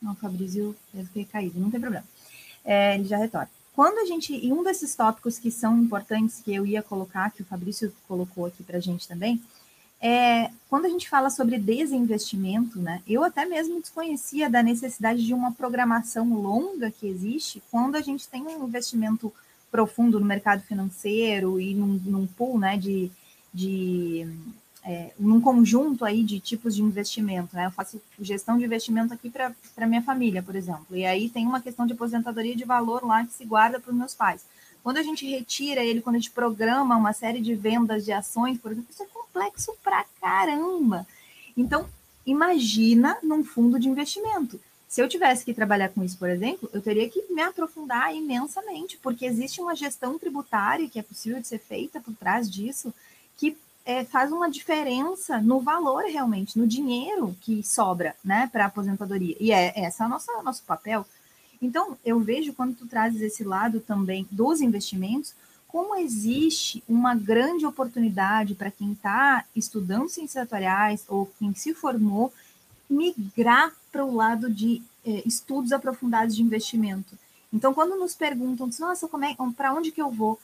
Não, o Fabrício deve ter caído, não tem problema. É, ele já retorna. Quando a gente, e um desses tópicos que são importantes que eu ia colocar, que o Fabrício colocou aqui para a gente também, é quando a gente fala sobre desinvestimento, né? Eu até mesmo desconhecia da necessidade de uma programação longa que existe quando a gente tem um investimento profundo no mercado financeiro e num, num pool, né, de, de é, num conjunto aí de tipos de investimento, né? Eu faço gestão de investimento aqui para minha família, por exemplo. E aí tem uma questão de aposentadoria de valor lá que se guarda para os meus pais. Quando a gente retira ele, quando a gente programa uma série de vendas de ações, por exemplo, isso é complexo pra caramba. Então, imagina num fundo de investimento. Se eu tivesse que trabalhar com isso, por exemplo, eu teria que me aprofundar imensamente, porque existe uma gestão tributária que é possível de ser feita por trás disso, que é, faz uma diferença no valor realmente, no dinheiro que sobra, né, para a aposentadoria. E é essa é o nosso, papel. Então, eu vejo quando tu trazes esse lado também dos investimentos, como existe uma grande oportunidade para quem está estudando ciências atuariais ou quem se formou migrar para o lado de é, estudos aprofundados de investimento. Então, quando nos perguntam, nossa, é, para onde que eu vou?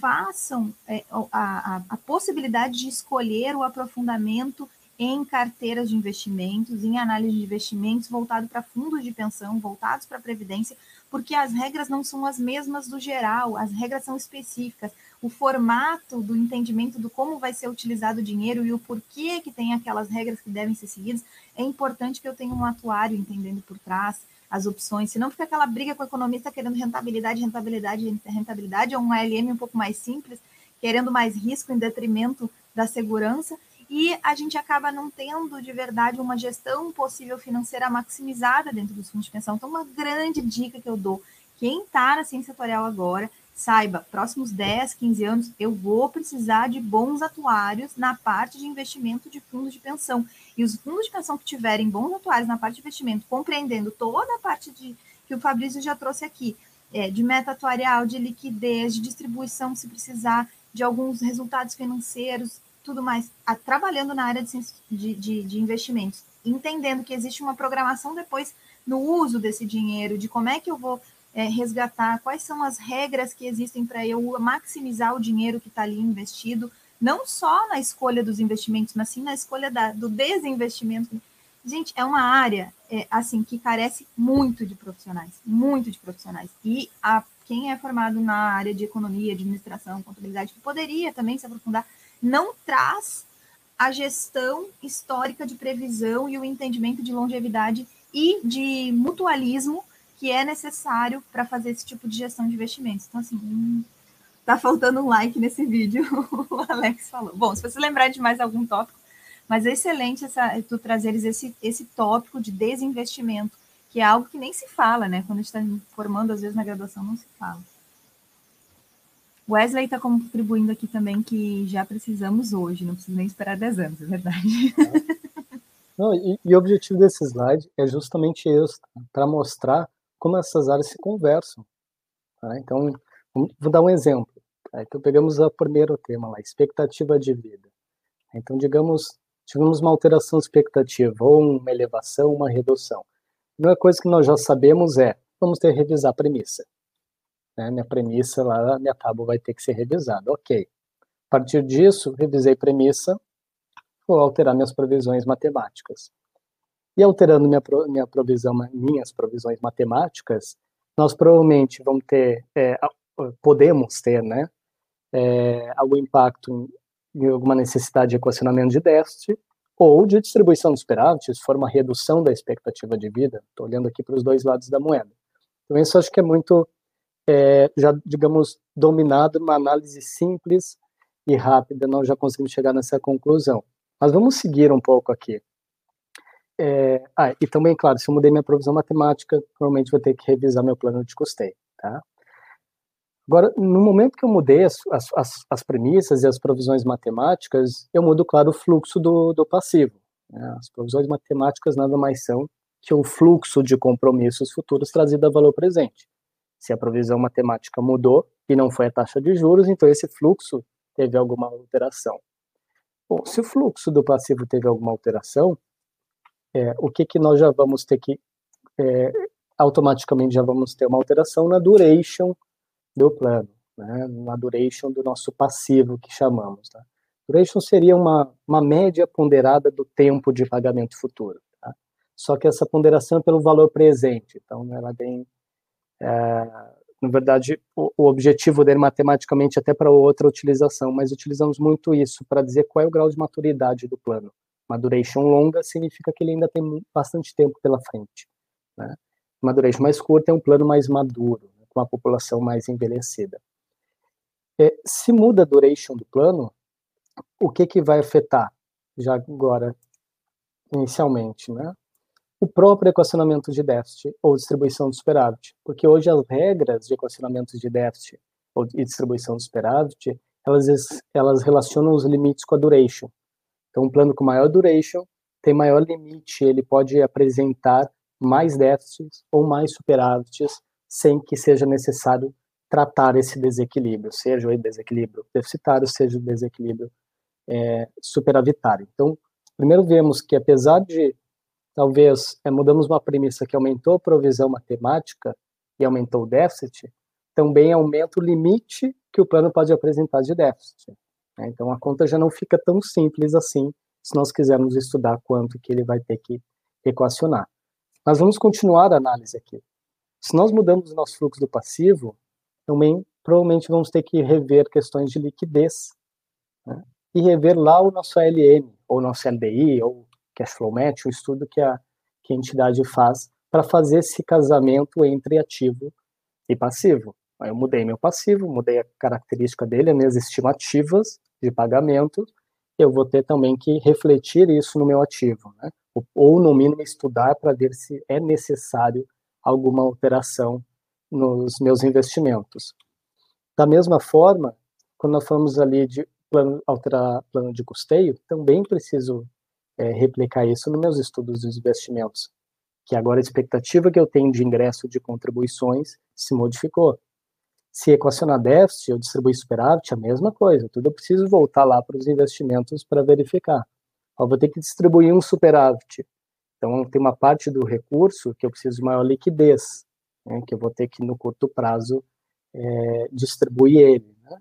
Façam é, a, a, a possibilidade de escolher o aprofundamento em carteiras de investimentos, em análise de investimentos voltado para fundos de pensão, voltados para previdência, porque as regras não são as mesmas do geral, as regras são específicas. O formato do entendimento do como vai ser utilizado o dinheiro e o porquê que tem aquelas regras que devem ser seguidas, é importante que eu tenha um atuário entendendo por trás as opções, senão fica aquela briga com o economista querendo rentabilidade, rentabilidade, rentabilidade, ou um ALM um pouco mais simples, querendo mais risco em detrimento da segurança, e a gente acaba não tendo de verdade uma gestão possível financeira maximizada dentro dos fundos de pensão. Então, uma grande dica que eu dou, quem está na ciência atuarial agora, saiba, próximos 10, 15 anos, eu vou precisar de bons atuários na parte de investimento de fundos de pensão. E os fundos de pensão que tiverem bons atuários na parte de investimento, compreendendo toda a parte de que o Fabrício já trouxe aqui, é, de meta atuarial, de liquidez, de distribuição, se precisar, de alguns resultados financeiros, tudo mais, a, trabalhando na área de, de, de, de investimentos, entendendo que existe uma programação depois no uso desse dinheiro, de como é que eu vou é, resgatar quais são as regras que existem para eu maximizar o dinheiro que está ali investido, não só na escolha dos investimentos, mas sim na escolha da, do desinvestimento. Gente, é uma área é, assim que carece muito de profissionais, muito de profissionais. E a, quem é formado na área de economia, administração, contabilidade, que poderia também se aprofundar, não traz a gestão histórica de previsão e o entendimento de longevidade e de mutualismo que é necessário para fazer esse tipo de gestão de investimentos. Então, assim, hum, tá faltando um like nesse vídeo, o Alex falou. Bom, se você lembrar de mais algum tópico, mas é excelente essa, tu trazeres esse, esse tópico de desinvestimento, que é algo que nem se fala, né? Quando a gente está formando, às vezes na graduação não se fala. Wesley está contribuindo aqui também que já precisamos hoje, não precisa nem esperar 10 anos, é verdade. Não, e, e o objetivo desse slide é justamente isso, tá? para mostrar como essas áreas se conversam. Tá? Então, vou dar um exemplo. Tá? Então, pegamos o primeiro tema lá, expectativa de vida. Então, digamos, tivemos uma alteração expectativa, ou uma elevação, uma redução. A primeira coisa que nós já sabemos é, vamos ter que revisar a premissa. Né? Minha premissa lá, minha tábua vai ter que ser revisada. Ok. A partir disso, revisei premissa, vou alterar minhas previsões matemáticas. E alterando minha, minha provisão, minhas provisões matemáticas, nós provavelmente vamos ter, é, podemos ter, né, é, algum impacto em, em alguma necessidade de equacionamento de déficit ou de distribuição de superávit, se for uma redução da expectativa de vida. Estou olhando aqui para os dois lados da moeda. Então, isso acho que é muito, é, já, digamos, dominado, uma análise simples e rápida, nós já conseguimos chegar nessa conclusão. Mas vamos seguir um pouco aqui. É, ah, e também, claro, se eu mudei minha provisão matemática, provavelmente vou ter que revisar meu plano de custeio, tá? Agora, no momento que eu mudei as, as, as premissas e as provisões matemáticas, eu mudo, claro, o fluxo do, do passivo. Né? As provisões matemáticas nada mais são que o fluxo de compromissos futuros trazido a valor presente. Se a provisão matemática mudou e não foi a taxa de juros, então esse fluxo teve alguma alteração. Bom, se o fluxo do passivo teve alguma alteração, é, o que, que nós já vamos ter que. É, automaticamente já vamos ter uma alteração na duration do plano, né, na duration do nosso passivo que chamamos. Tá? Duration seria uma, uma média ponderada do tempo de pagamento futuro. Tá? Só que essa ponderação é pelo valor presente, então ela tem. É, na verdade, o, o, objetivo dele matematicamente até para outra utilização, mas utilizamos muito isso para dizer qual é o grau de maturidade do plano. Uma duration longa significa que ele ainda tem bastante tempo pela frente. Né? Uma duration mais curta é um plano mais maduro, né? com uma população mais envelhecida. É, se muda a duration do plano, o que, que vai afetar, já agora, inicialmente, né? o próprio equacionamento de déficit ou distribuição do superávit, porque hoje as regras de equacionamento de déficit e distribuição do superávit, elas, elas relacionam os limites com a duration. Então, um plano com maior duration tem maior limite, ele pode apresentar mais déficits ou mais superávites sem que seja necessário tratar esse desequilíbrio, seja o desequilíbrio deficitário, seja o desequilíbrio é, superavitário. Então, primeiro vemos que apesar de talvez é, mudamos uma premissa que aumentou a provisão matemática e aumentou o déficit, também aumenta o limite que o plano pode apresentar de déficit. Né? Então a conta já não fica tão simples assim, se nós quisermos estudar quanto que ele vai ter que equacionar. Mas vamos continuar a análise aqui. Se nós mudamos o nosso fluxo do passivo, também provavelmente vamos ter que rever questões de liquidez né? e rever lá o nosso ALM, ou nosso LDI, ou cash flow match, o estudo que a, que a entidade faz para fazer esse casamento entre ativo e passivo. Eu mudei meu passivo, mudei a característica dele, as minhas estimativas de pagamento, eu vou ter também que refletir isso no meu ativo, né? ou no mínimo estudar para ver se é necessário alguma alteração nos meus investimentos. Da mesma forma, quando nós falamos ali de plano, alterar plano de custeio, também preciso é, replicar isso nos meus estudos dos investimentos, que agora a expectativa que eu tenho de ingresso de contribuições se modificou. Se equacionar déficit ou distribuir superávit, a mesma coisa, tudo eu preciso voltar lá para os investimentos para verificar. Vou ter que distribuir um superávit, então tem uma parte do recurso que eu preciso de maior liquidez, né, que eu vou ter que no curto prazo é, distribuir ele. Né?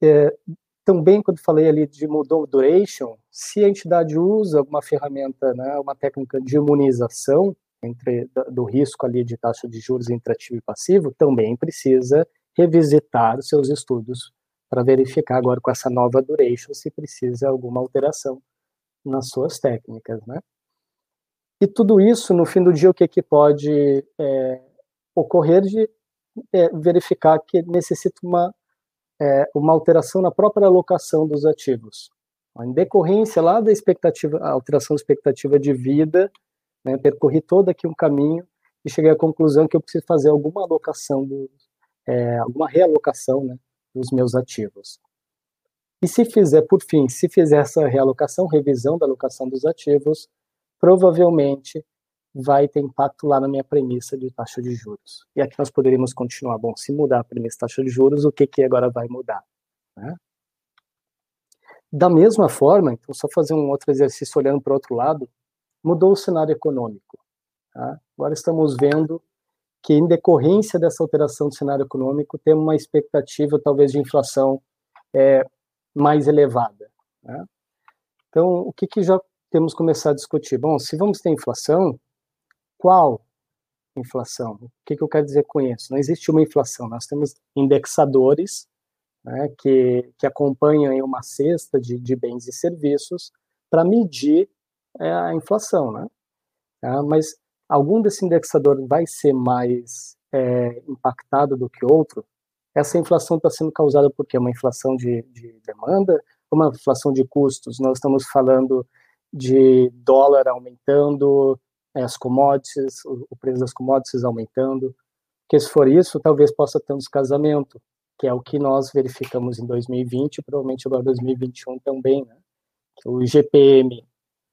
É, também, quando falei ali de mudou duration, se a entidade usa alguma ferramenta, né, uma técnica de imunização entre do risco ali de taxa de juros entre ativo e passivo, também precisa revisitar seus estudos para verificar agora com essa nova duration se precisa alguma alteração nas suas técnicas, né? E tudo isso, no fim do dia, o que, que pode é, ocorrer de é, verificar que necessita uma é, uma alteração na própria alocação dos ativos. Em decorrência lá da expectativa, alteração expectativa de vida, né, percorri todo aqui um caminho e cheguei à conclusão que eu preciso fazer alguma alocação, do, é, alguma realocação né, dos meus ativos. E se fizer, por fim, se fizer essa realocação, revisão da alocação dos ativos, provavelmente vai ter impacto lá na minha premissa de taxa de juros. E aqui nós poderíamos continuar. Bom, se mudar a premissa de taxa de juros, o que, que agora vai mudar? Né? Da mesma forma, então, só fazer um outro exercício olhando para o outro lado, mudou o cenário econômico. Tá? Agora estamos vendo que, em decorrência dessa alteração do cenário econômico, temos uma expectativa, talvez, de inflação é, mais elevada. Né? Então, o que, que já temos começado a discutir? Bom, se vamos ter inflação, qual inflação? O que, que eu quero dizer com isso? Não existe uma inflação, nós temos indexadores né, que, que acompanham uma cesta de, de bens e serviços para medir é, a inflação, né? Tá? mas algum desse indexador vai ser mais é, impactado do que outro? Essa inflação está sendo causada por quê? Uma inflação de, de demanda? Uma inflação de custos? Nós estamos falando de dólar aumentando, as commodities, o, preço das commodities aumentando. Porque se for isso, talvez possa ter um descasamento, que é o que nós verificamos em 2020 e provavelmente agora 2021 também, né? O IGPM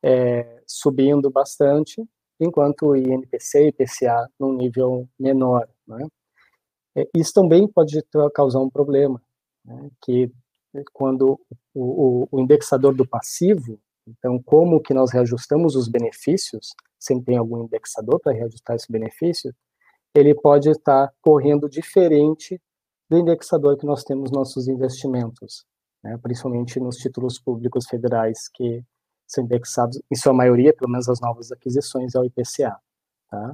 é, subindo bastante, enquanto o INPC e IPCA num nível menor, né? É, isso também pode causar um problema, né? que quando o, o, indexador do passivo, então como que nós reajustamos os benefícios, sempre tem algum indexador para reajustar esse benefício, ele pode estar correndo diferente do indexador que nós temos nossos investimentos, né, principalmente nos títulos públicos federais que são indexados, em sua maioria, pelo menos as novas aquisições, ao IPCA. Tá?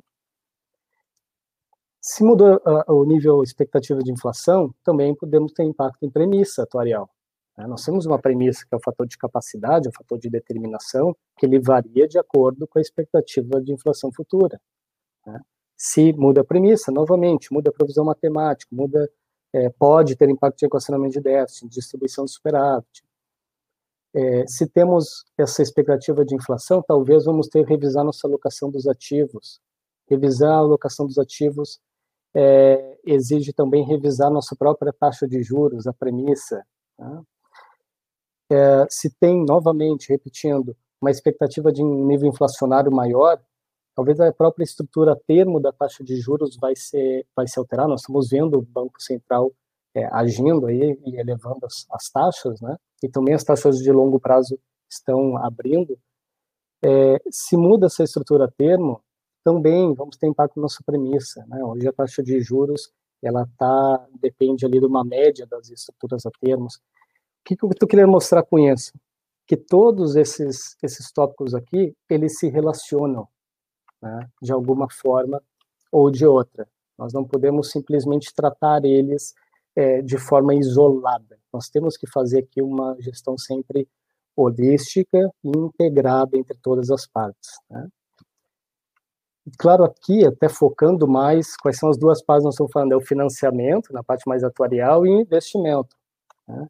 Se mudou uh, o nível expectativa de inflação, também podemos ter impacto em premissa atuarial. Né? Nós temos uma premissa que é o fator de capacidade, o fator de determinação, que ele varia de acordo com a expectativa de inflação futura. Né? Se muda a premissa, novamente, muda a provisão matemática, muda, é, pode ter impacto em equacionamento de déficit, distribuição de superávit. É, se temos essa expectativa de inflação, talvez vamos ter que revisar nossa alocação dos ativos. Revisar a alocação dos ativos é, exige também revisar nossa própria taxa de juros, a premissa. Tá? É, se tem, novamente, repetindo, uma expectativa de um nível inflacionário maior, talvez a própria estrutura termo da taxa de juros vai ser vai se alterar. Nós estamos vendo o Banco Central é, agindo aí e elevando as, as, taxas, né? E também as taxas de longo prazo estão abrindo. É, se muda essa estrutura termo, também vamos ter impacto na nossa premissa, né? Hoje a taxa de juros ela tá depende ali de uma média das estruturas a termos. O que, que eu estou querendo mostrar com isso? Que todos esses esses tópicos aqui eles se relacionam né, de alguma forma ou de outra. Nós não podemos simplesmente tratar eles é, de forma isolada. Nós temos que fazer aqui uma gestão sempre holística e integrada entre todas as partes. Né? Claro, aqui, até focando mais, quais são as duas partes que nós estamos falando, é o financiamento, na parte mais atuarial, e investimento. Né?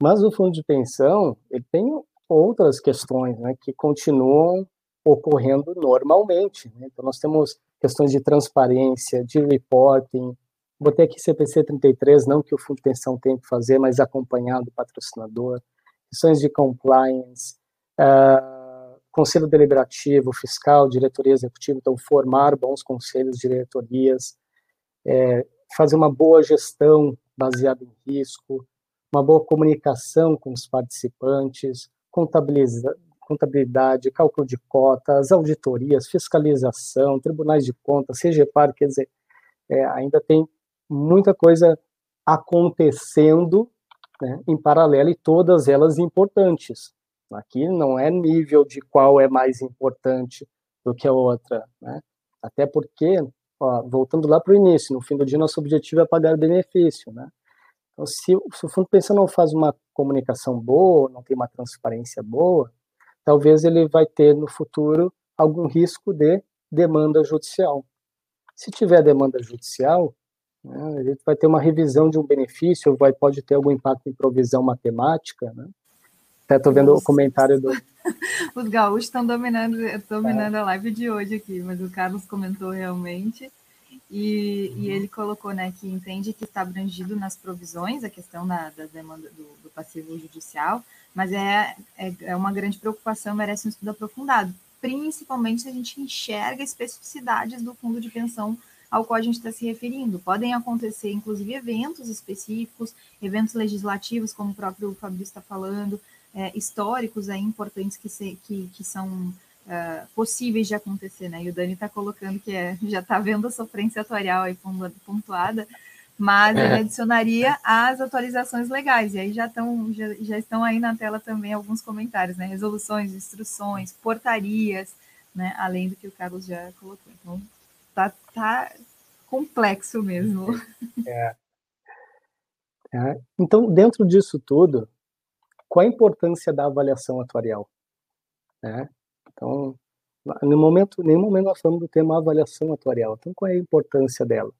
Mas o fundo de pensão, ele tem outras questões né, que continuam ocorrendo normalmente. Né? Então, nós temos questões de transparência, de reporting. Botei aqui CPC 33, não que o fundo de pensão tenha que fazer, mas acompanhado do patrocinador. Questões de compliance, uh, conselho deliberativo, fiscal, diretoria executiva. Então, formar bons conselhos, diretorias, é, fazer uma boa gestão baseada em risco, uma boa comunicação com os participantes, contabilidade, cálculo de cotas, auditorias, fiscalização, tribunais de contas, CGPAR, quer dizer, é, ainda tem muita coisa acontecendo né, em paralelo e todas elas importantes. Aqui não é nível de qual é mais importante do que a outra, né? Até porque, ó, voltando lá para o início, no fim do dia nosso objetivo é pagar benefício, né? Então, se, se o fundo pensão não faz uma comunicação boa, não tem uma transparência boa, talvez ele vai ter no futuro algum risco de demanda judicial. Se tiver demanda judicial, né, a gente vai ter uma revisão de um benefício, vai pode ter algum impacto em provisão matemática, né? Até estou vendo Nossa. o comentário do. Os gaúchos estão dominando, dominando é. a live de hoje aqui, mas o Carlos comentou realmente. E, uhum. e ele colocou né, que entende que está abrangido nas provisões a questão da, da demanda do, do passivo judicial, mas é, é, é uma grande preocupação, merece um estudo aprofundado, principalmente se a gente enxerga especificidades do fundo de pensão ao qual a gente está se referindo. Podem acontecer, inclusive, eventos específicos, eventos legislativos, como o próprio Fabrício está falando, é, históricos aí, importantes que, se, que, que são uh, possíveis de acontecer, né? E o Dani está colocando que é, já está vendo a sofrência atuarial aí pontuada, mas ele é. adicionaria as atualizações legais, e aí já estão, já, já, estão aí na tela também alguns comentários, né? Resoluções, instruções, portarias, né? Além do que o Carlos já colocou. Então, tá, tá complexo mesmo. É. É. Então, dentro disso tudo, qual a importância da avaliação atuarial? É. Então, no momento, nenhum momento nós falamos do tema avaliação atuarial. Então, qual é a importância dela?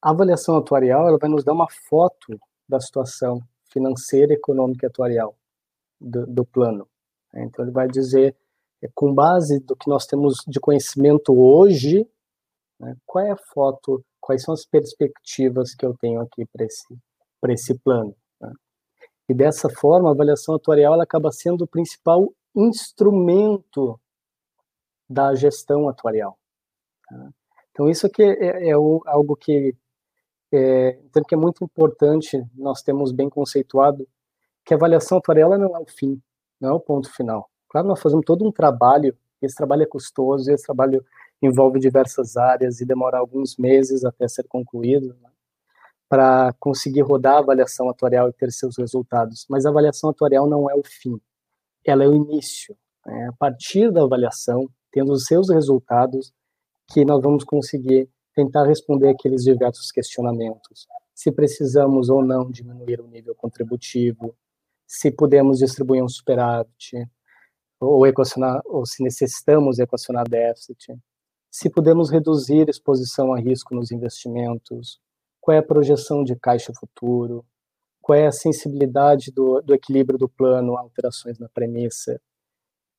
A avaliação atuarial ela vai nos dar uma foto da situação financeira, econômica e atuarial do, do plano. Então, ele vai dizer, com base do que nós temos de conhecimento hoje, Né? Qual é a foto, quais são as perspectivas que eu tenho aqui para esse, esse plano? Né? E dessa forma, a avaliação atuarial ela acaba sendo o principal instrumento da gestão atuarial. Tá? Então, isso aqui é, é algo que é, então, que é muito importante, nós temos bem conceituado, que a avaliação atuarial não é o fim, não é o ponto final. Claro, nós fazemos todo um trabalho, esse trabalho é custoso, esse trabalho envolve diversas áreas e demora alguns meses até ser concluído, né, para conseguir rodar a avaliação atuarial e ter seus resultados. Mas a avaliação atuarial não é o fim, ela é o início. Né? A partir da avaliação, tendo os seus resultados, que nós vamos conseguir tentar responder aqueles diversos questionamentos. Se precisamos ou não diminuir o nível contributivo, se podemos distribuir um superávit, ou equacionar, ou se necessitamos equacionar déficit, se podemos reduzir exposição a risco nos investimentos, qual é a projeção de caixa futuro, qual é a sensibilidade do, do equilíbrio do plano a alterações na premissa,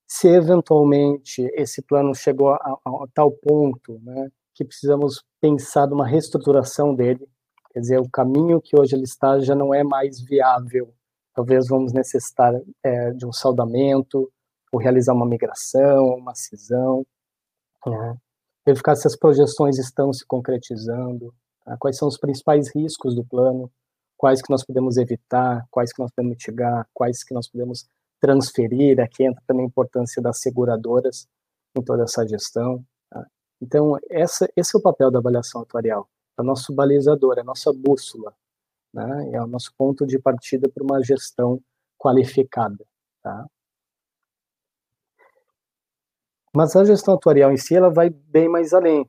se eventualmente esse plano chegou a, a, a tal ponto, né, que precisamos pensar numa reestruturação dele, quer dizer, o caminho que hoje ele está já não é mais viável, talvez vamos necessitar é, de um saudamento, ou realizar uma migração, uma cisão, né? verificar se as projeções estão se concretizando, tá? quais são os principais riscos do plano, quais que nós podemos evitar, quais que nós podemos mitigar, quais que nós podemos transferir, aqui entra também a importância das seguradoras em toda essa gestão. Tá? Então, essa, esse é o papel da avaliação atuarial, é o nosso balizador, é a nossa bússola, né? é o nosso ponto de partida para uma gestão qualificada. Tá? Mas a gestão atuarial em si, ela vai bem mais além.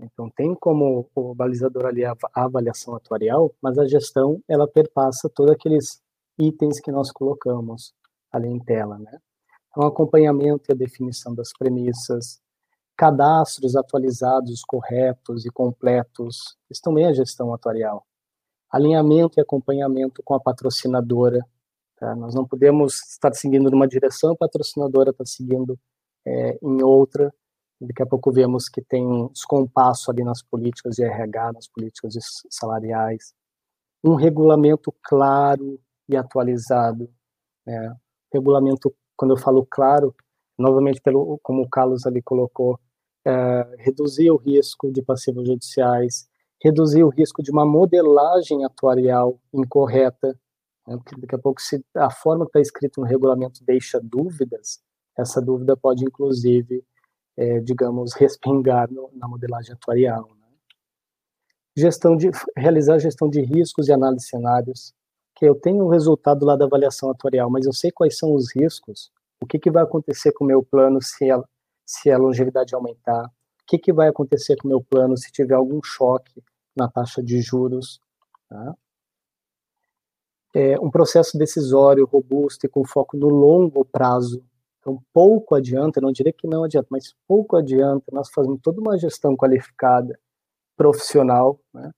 Então, tem como o balizador ali a avaliação atuarial, mas a gestão, ela perpassa todos aqueles itens que nós colocamos ali em tela, né? Então, acompanhamento e a definição das premissas, cadastros atualizados, corretos e completos, isso também é gestão atuarial. Alinhamento e acompanhamento com a patrocinadora, tá? Nós não podemos estar seguindo numa direção, a patrocinadora está seguindo é, em outra, daqui a pouco vemos que tem um descompasso ali nas políticas de RH, nas políticas salariais, um regulamento claro e atualizado, né? regulamento, quando eu falo claro, novamente, pelo, como o Carlos ali colocou, é, reduzir o risco de passivos judiciais, reduzir o risco de uma modelagem atuarial incorreta, né, porque daqui a pouco, se a forma que está escrito no regulamento deixa dúvidas, essa dúvida pode, inclusive, é, digamos, respingar no, na modelagem atuarial. Né? Gestão de, realizar gestão de riscos e análise de cenários, que eu tenho o resultado lá da avaliação atuarial, mas eu sei quais são os riscos, o que, que vai acontecer com o meu plano se a, se a longevidade aumentar, o que, que vai acontecer com o meu plano se tiver algum choque na taxa de juros. Tá? É um processo decisório robusto e com foco no longo prazo. Então, pouco adianta, não diria que não adianta, mas pouco adianta nós fazermos toda uma gestão qualificada, profissional, né?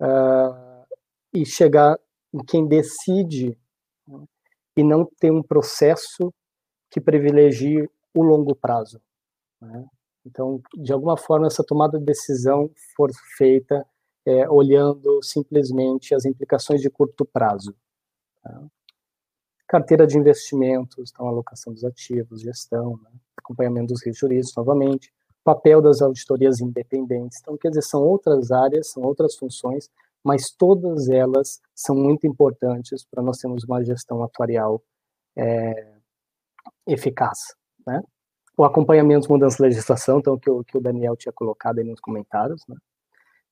Uh, e chegar em quem decide né, e não ter um processo que privilegie o longo prazo. Né? Então, de alguma forma, essa tomada de decisão for feita é, olhando simplesmente as implicações de curto prazo. Tá? Carteira de investimentos, então, alocação dos ativos, gestão, né? acompanhamento dos riscos jurídicos, novamente, papel das auditorias independentes. Então, quer dizer, são outras áreas, são outras funções mas todas elas são muito importantes para nós termos uma gestão atuarial é, eficaz. Né? O acompanhamento das mudanças de legislação, então, que o, que o Daniel tinha colocado aí nos comentários, né?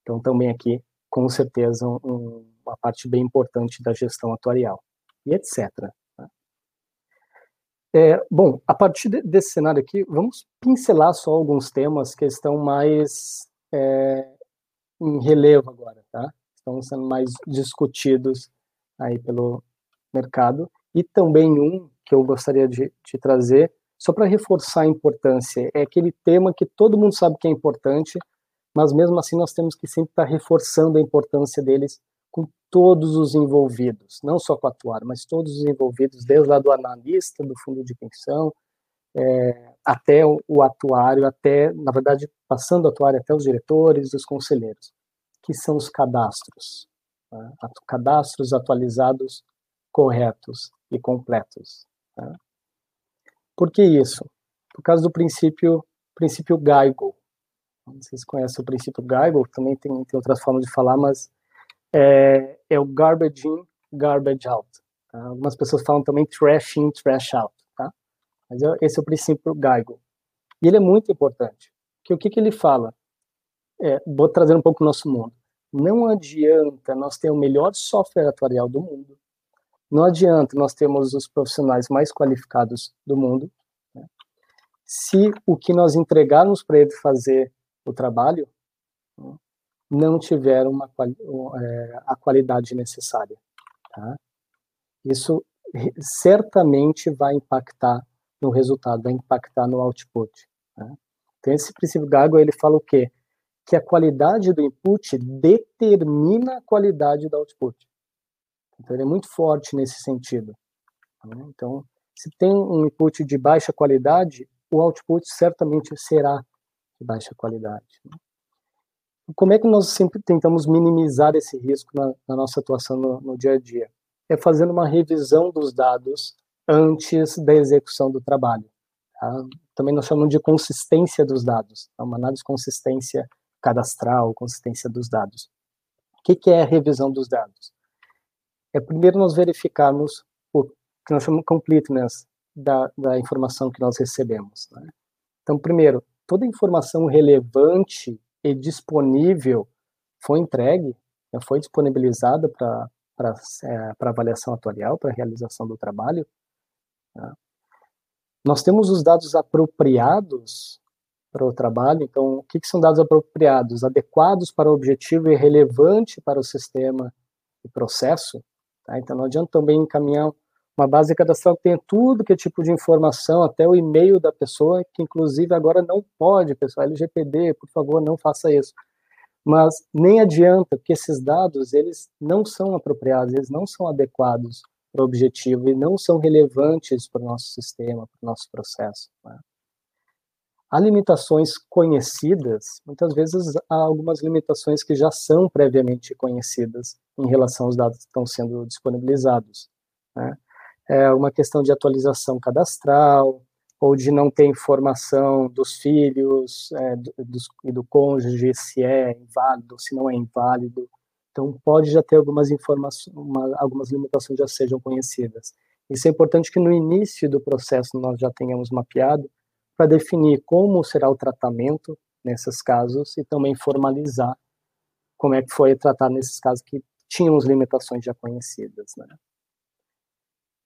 então também aqui, com certeza, um, uma parte bem importante da gestão atuarial, e etc. É, bom, a partir de, desse cenário aqui, vamos pincelar só alguns temas que estão mais é, em relevo agora, tá? estão sendo mais discutidos aí pelo mercado. E também um que eu gostaria de, de trazer, só para reforçar a importância, é aquele tema que todo mundo sabe que é importante, mas mesmo assim nós temos que sempre estar reforçando a importância deles todos os envolvidos, não só com a atuar, mas todos os envolvidos, desde lá do analista, do fundo de pensão, é, até o, o, atuário, até, na verdade, passando a atuar até os diretores, os conselheiros, que são os cadastros. Né? Cadastros atualizados, corretos e completos. Né? Por que isso? Por causa do princípio, princípio Geigel. Não sei se conhece o princípio Geigel, também tem, tem outras formas de falar, mas é, é o garbage in, garbage out. Tá? Algumas pessoas falam também trash in, trash out. Tá? Mas é, esse é o princípio Geigel. E ele é muito importante. Que o que, que ele fala? É, vou trazer um pouco o nosso mundo. Não adianta nós ter o melhor software atuarial do mundo, não adianta nós termos os profissionais mais qualificados do mundo, né, se o que nós entregarmos para ele fazer o trabalho não tiver uma, é, a qualidade necessária. Tá? Isso certamente vai impactar no resultado, vai impactar no output. Tá? Então, esse princípio Gago, ele fala o quê? Que a qualidade do input determina a qualidade do output. Então, ele é muito forte nesse sentido. Né? Então, se tem um input de baixa qualidade, o output certamente será de baixa qualidade. Né? Como é que nós sempre tentamos minimizar esse risco na, na nossa atuação no, no, dia a dia? É fazendo uma revisão dos dados antes da execução do trabalho. Tá? Também nós chamamos de consistência dos dados, é uma análise de consistência cadastral, consistência dos dados. O que, que é a revisão dos dados? é primeiro nós verificarmos o que nós chamamos de completeness da, da informação que nós recebemos. Né? Então, primeiro, toda informação relevante e disponível foi entregue, né, foi disponibilizada para é, avaliação atuarial, para realização do trabalho. Né? Nós temos os dados apropriados para o trabalho, então, o que, que são dados apropriados? Adequados para o objetivo e relevante para o sistema e processo, Tá? Então não adianta também encaminhar uma base cadastral que tenha tudo que é tipo de informação, até o e-mail da pessoa, que inclusive agora não pode, pessoal, LGPD, por favor, não faça isso. Mas nem adianta, porque esses dados, eles não são apropriados, eles não são adequados para o objetivo e não são relevantes para o nosso sistema, para o nosso processo. Né? Há limitações conhecidas, muitas vezes há algumas limitações que já são previamente conhecidas em relação aos dados que estão sendo disponibilizados. Né? É uma questão de atualização cadastral, ou de não ter informação dos filhos é, do, e do cônjuge, se é inválido, se não é inválido. Então, pode já ter algumas informações, uma, algumas limitações já sejam conhecidas. Isso é importante que no início do processo nós já tenhamos mapeado para definir como será o tratamento nesses casos e também formalizar como é que foi tratado nesses casos que tinham as limitações já conhecidas. Né?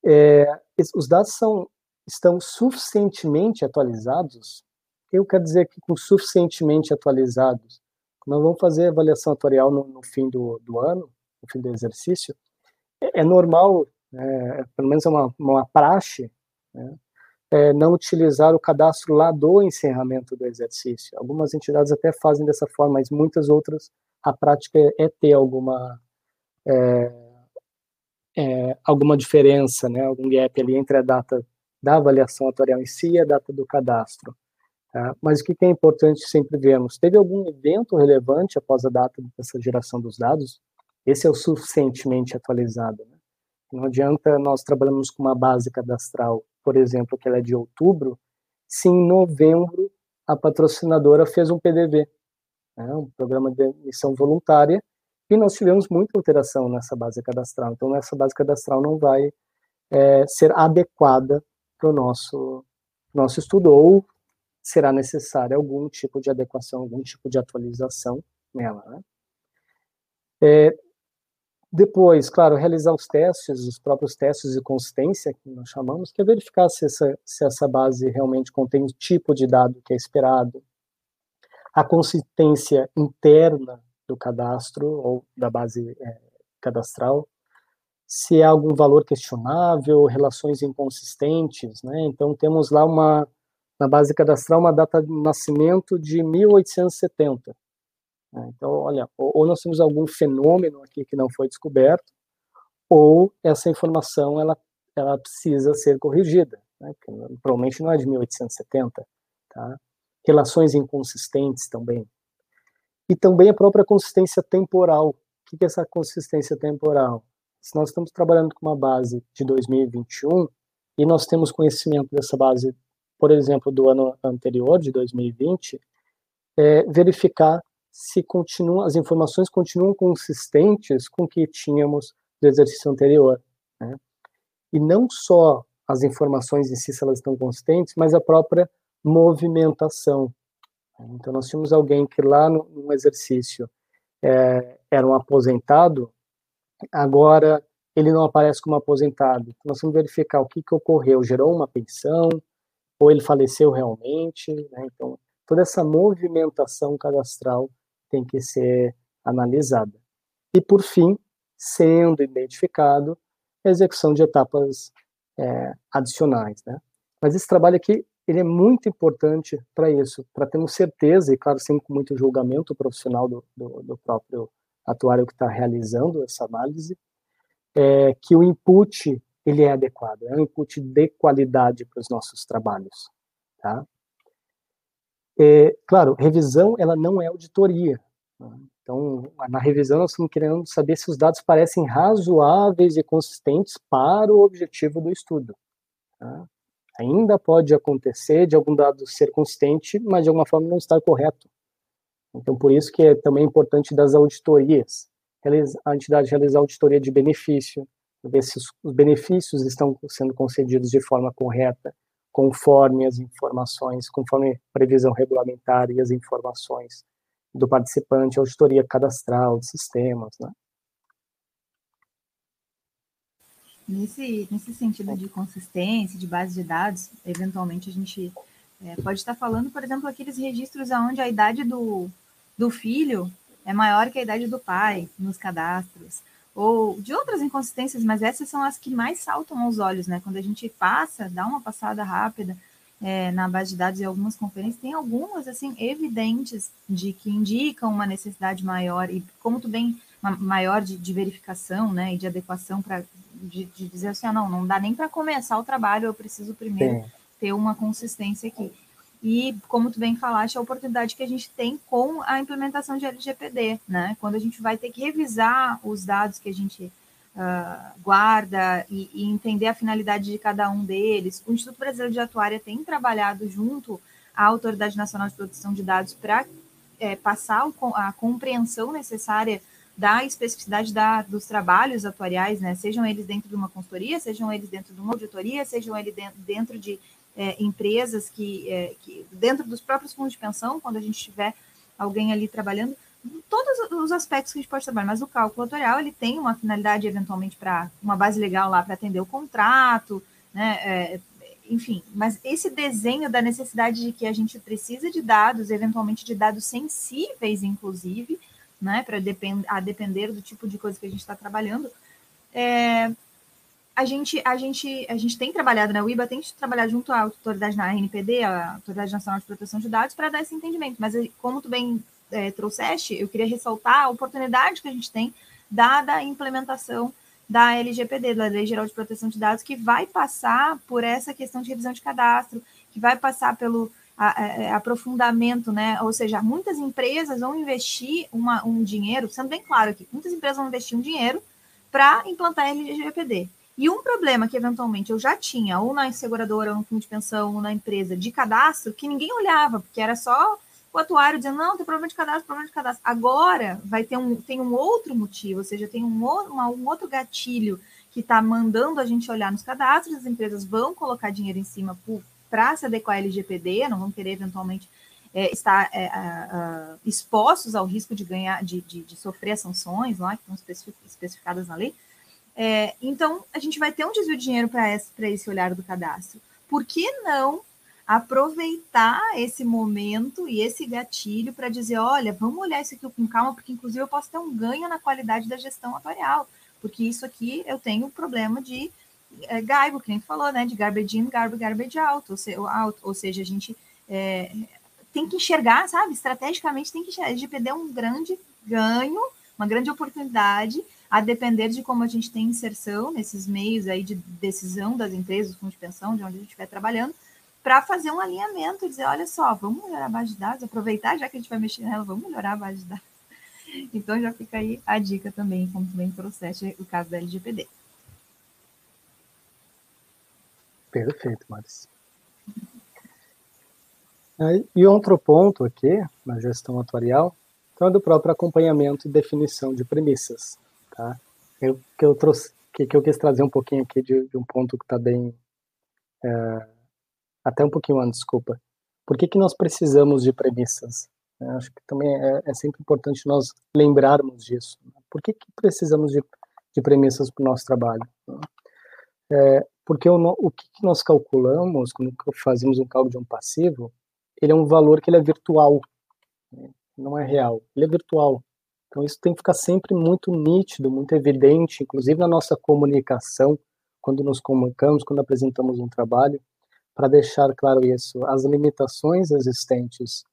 É, os dados são, estão suficientemente atualizados. Eu quero dizer que com suficientemente atualizados, nós vamos fazer avaliação atuarial no, no fim do, do, ano, no fim do exercício, é, é normal, é, pelo menos é uma, uma praxe, né, é, não utilizar o cadastro lá do encerramento do exercício. Algumas entidades até fazem dessa forma, mas muitas outras a prática é ter alguma é, é, alguma diferença, né, algum gap ali entre a data da avaliação atuarial em si e a data do cadastro. Tá? Mas o que é importante sempre vermos? Teve algum evento relevante após a data dessa geração dos dados? Esse é o suficientemente atualizado. Né? Não adianta nós trabalhamos com uma base cadastral por exemplo, que ela é de outubro, se em novembro a patrocinadora fez um PDV, né, um programa de missão voluntária, e nós tivemos muita alteração nessa base cadastral. Então, essa base cadastral não vai é, ser adequada para o nosso, nosso estudo, ou será necessário algum tipo de adequação, algum tipo de atualização nela. Né? É, depois, claro, realizar os testes, os próprios testes de consistência, que nós chamamos, que é verificar se essa, se essa base realmente contém o tipo de dado que é esperado, a consistência interna do cadastro ou da base é, cadastral, se há algum valor questionável, relações inconsistentes, né? Então temos lá uma na base cadastral uma data de nascimento de 1870. Né? Então, olha, ou nós temos algum fenômeno aqui que não foi descoberto, ou essa informação ela, ela precisa ser corrigida, né? provavelmente não é de 1870, tá? relações inconsistentes também. E também a própria consistência temporal. O que é essa consistência temporal? Se nós estamos trabalhando com uma base de 2021 e nós temos conhecimento dessa base, por exemplo, do ano anterior, de 2020, é, verificar se continuam, as informações continuam consistentes com o que tínhamos do exercício anterior. Né? E não só as informações em si, se elas estão consistentes, mas a própria movimentação. Então, nós tínhamos alguém que lá no, no exercício é, era um aposentado, agora ele não aparece como aposentado. Então, nós vamos verificar o que, que ocorreu. Gerou uma pensão? Ou ele faleceu realmente? Né? Então, toda essa movimentação cadastral tem que ser analisada. E, por fim, sendo identificado, a execução de etapas é, adicionais. Né? Mas esse trabalho aqui ele é muito importante para isso, para termos certeza, e claro, sempre com muito julgamento profissional do, do, do próprio atuário que está realizando essa análise, é, que o input ele é adequado, é um input de qualidade para os nossos trabalhos. Tá? É, claro, revisão ela não é auditoria. Né? Então, na revisão, nós estamos querendo saber se os dados parecem razoáveis e consistentes para o objetivo do estudo. Tá? Ainda pode acontecer de algum dado ser consistente, mas de alguma forma não estar correto. Então, por isso que é também importante das auditorias. A entidade realizar auditoria de benefício, ver se os benefícios estão sendo concedidos de forma correta, conforme as informações, conforme a previsão regulamentar e as informações do participante, auditoria cadastral de sistemas, né? Nesse, nesse sentido de consistência, de base de dados, eventualmente a gente é, pode estar falando, por exemplo, aqueles registros onde a idade do, do filho é maior que a idade do pai nos cadastros, ou de outras inconsistências, mas essas são as que mais saltam aos olhos, né? Quando a gente passa, dá uma passada rápida é, na base de dados e algumas conferências, tem algumas, assim, evidentes de que indicam uma necessidade maior, e como tu bem, maior de, de verificação, né, e de adequação para de, de, dizer assim, ah, não, não dá nem para começar o trabalho, eu preciso primeiro Sim. ter uma consistência aqui. E, como tu bem falaste, a oportunidade que a gente tem com a implementação de LGPD, né? Quando a gente vai ter que revisar os dados que a gente uh, guarda e, e, entender a finalidade de cada um deles. O Instituto Brasileiro de Atuária tem trabalhado junto à Autoridade Nacional de Proteção de Dados para é, passar a compreensão necessária da especificidade da, dos trabalhos atuariais, né? Sejam eles dentro de uma consultoria, sejam eles dentro de uma auditoria, sejam eles dentro, dentro de é, empresas que, é, que, dentro dos próprios fundos de pensão, quando a gente tiver alguém ali trabalhando, todos os aspectos que a gente pode trabalhar, mas o cálculo atuarial ele tem uma finalidade eventualmente para uma base legal lá para atender o contrato, né? É, enfim, mas esse desenho da necessidade de que a gente precisa de dados, eventualmente de dados sensíveis, inclusive, né, para depend, a depender do tipo de coisa que a gente está trabalhando, é, a gente, a gente, a gente tem trabalhado, né? O IBA tem trabalhado junto à autoridade na RNPD, a Autoridade Nacional de Proteção de Dados, para dar esse entendimento. Mas como tu bem é, trouxeste, eu queria ressaltar a oportunidade que a gente tem dada a implementação da LGPD, da Lei Geral de Proteção de Dados, que vai passar por essa questão de revisão de cadastro, que vai passar pelo é, aprofundamento, né? Ou seja, muitas empresas vão investir uma, um dinheiro, sendo bem claro aqui, muitas empresas vão investir um dinheiro para implantar LGPD. E um problema que eventualmente eu já tinha, ou na seguradora, ou no fundo de pensão, ou na empresa de cadastro, que ninguém olhava, porque era só o atuário dizendo, não, tem problema de cadastro, problema de cadastro. Agora vai ter um, tem um outro motivo, ou seja, tem um, uma, um outro gatilho que está mandando a gente olhar nos cadastros, as empresas vão colocar dinheiro em cima por, para se adequar à LGPD, não vão querer eventualmente é, estar é, a, a, expostos ao risco de ganhar, de, de, de sofrer sanções lá, que estão especificadas na lei. É, então, a gente vai ter um desvio de dinheiro para esse, esse olhar do cadastro. Por que não aproveitar esse momento e esse gatilho para dizer, olha, vamos olhar isso aqui com calma, porque inclusive eu posso ter um ganho na qualidade da gestão atuarial, porque isso aqui eu tenho um problema de é, Gaibo, que nem falou, né? De garbage in, garbage, garbage out, ou, se, out, ou seja, a gente é, tem que enxergar, sabe? Estrategicamente tem que enxergar. A é um grande ganho, uma grande oportunidade, a depender de como a gente tem inserção nesses meios aí de decisão das empresas, fundos de pensão, de onde a gente estiver trabalhando, para fazer um alinhamento, dizer, olha só, vamos melhorar a base de dados, aproveitar já que a gente vai mexer nela, vamos melhorar a base de dados. Então já fica aí a dica também, como também trouxeste o caso da LGPD. Perfeito, Márcia. E outro ponto aqui, na gestão atuarial, então é do próprio acompanhamento e definição de premissas. Tá? Eu, que, eu trouxe, que, que eu quis trazer um pouquinho aqui de, de um ponto que está bem. É, até um pouquinho antes, desculpa. Por que, que nós precisamos de premissas? É, acho que também é, é, sempre importante nós lembrarmos disso. Por que, que precisamos de, de premissas para o nosso trabalho? É, porque o, o que, nós calculamos, quando fazemos um cálculo de um passivo, ele é um valor que ele é virtual, né? não é real, ele é virtual. Então isso tem que ficar sempre muito nítido, muito evidente, inclusive na nossa comunicação, quando nos comunicamos, quando apresentamos um trabalho, para deixar claro isso, as limitações existentes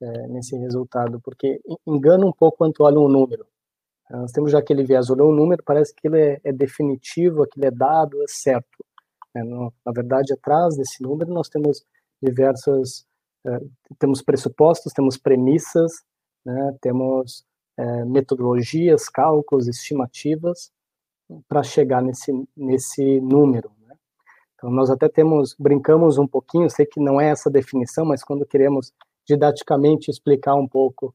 é, nesse resultado, porque engana um pouco quando olha um número. Nós temos já aquele viés, olhou um número, parece que ele é, é definitivo, aquilo é dado, é certo. É, no, na verdade, atrás desse número nós temos diversas é, temos pressupostos, temos premissas, né, temos é, metodologias, cálculos, estimativas para chegar nesse, nesse número. Né? Então, nós até temos, brincamos um pouquinho, sei que não é essa definição, mas quando queremos didaticamente explicar um pouco,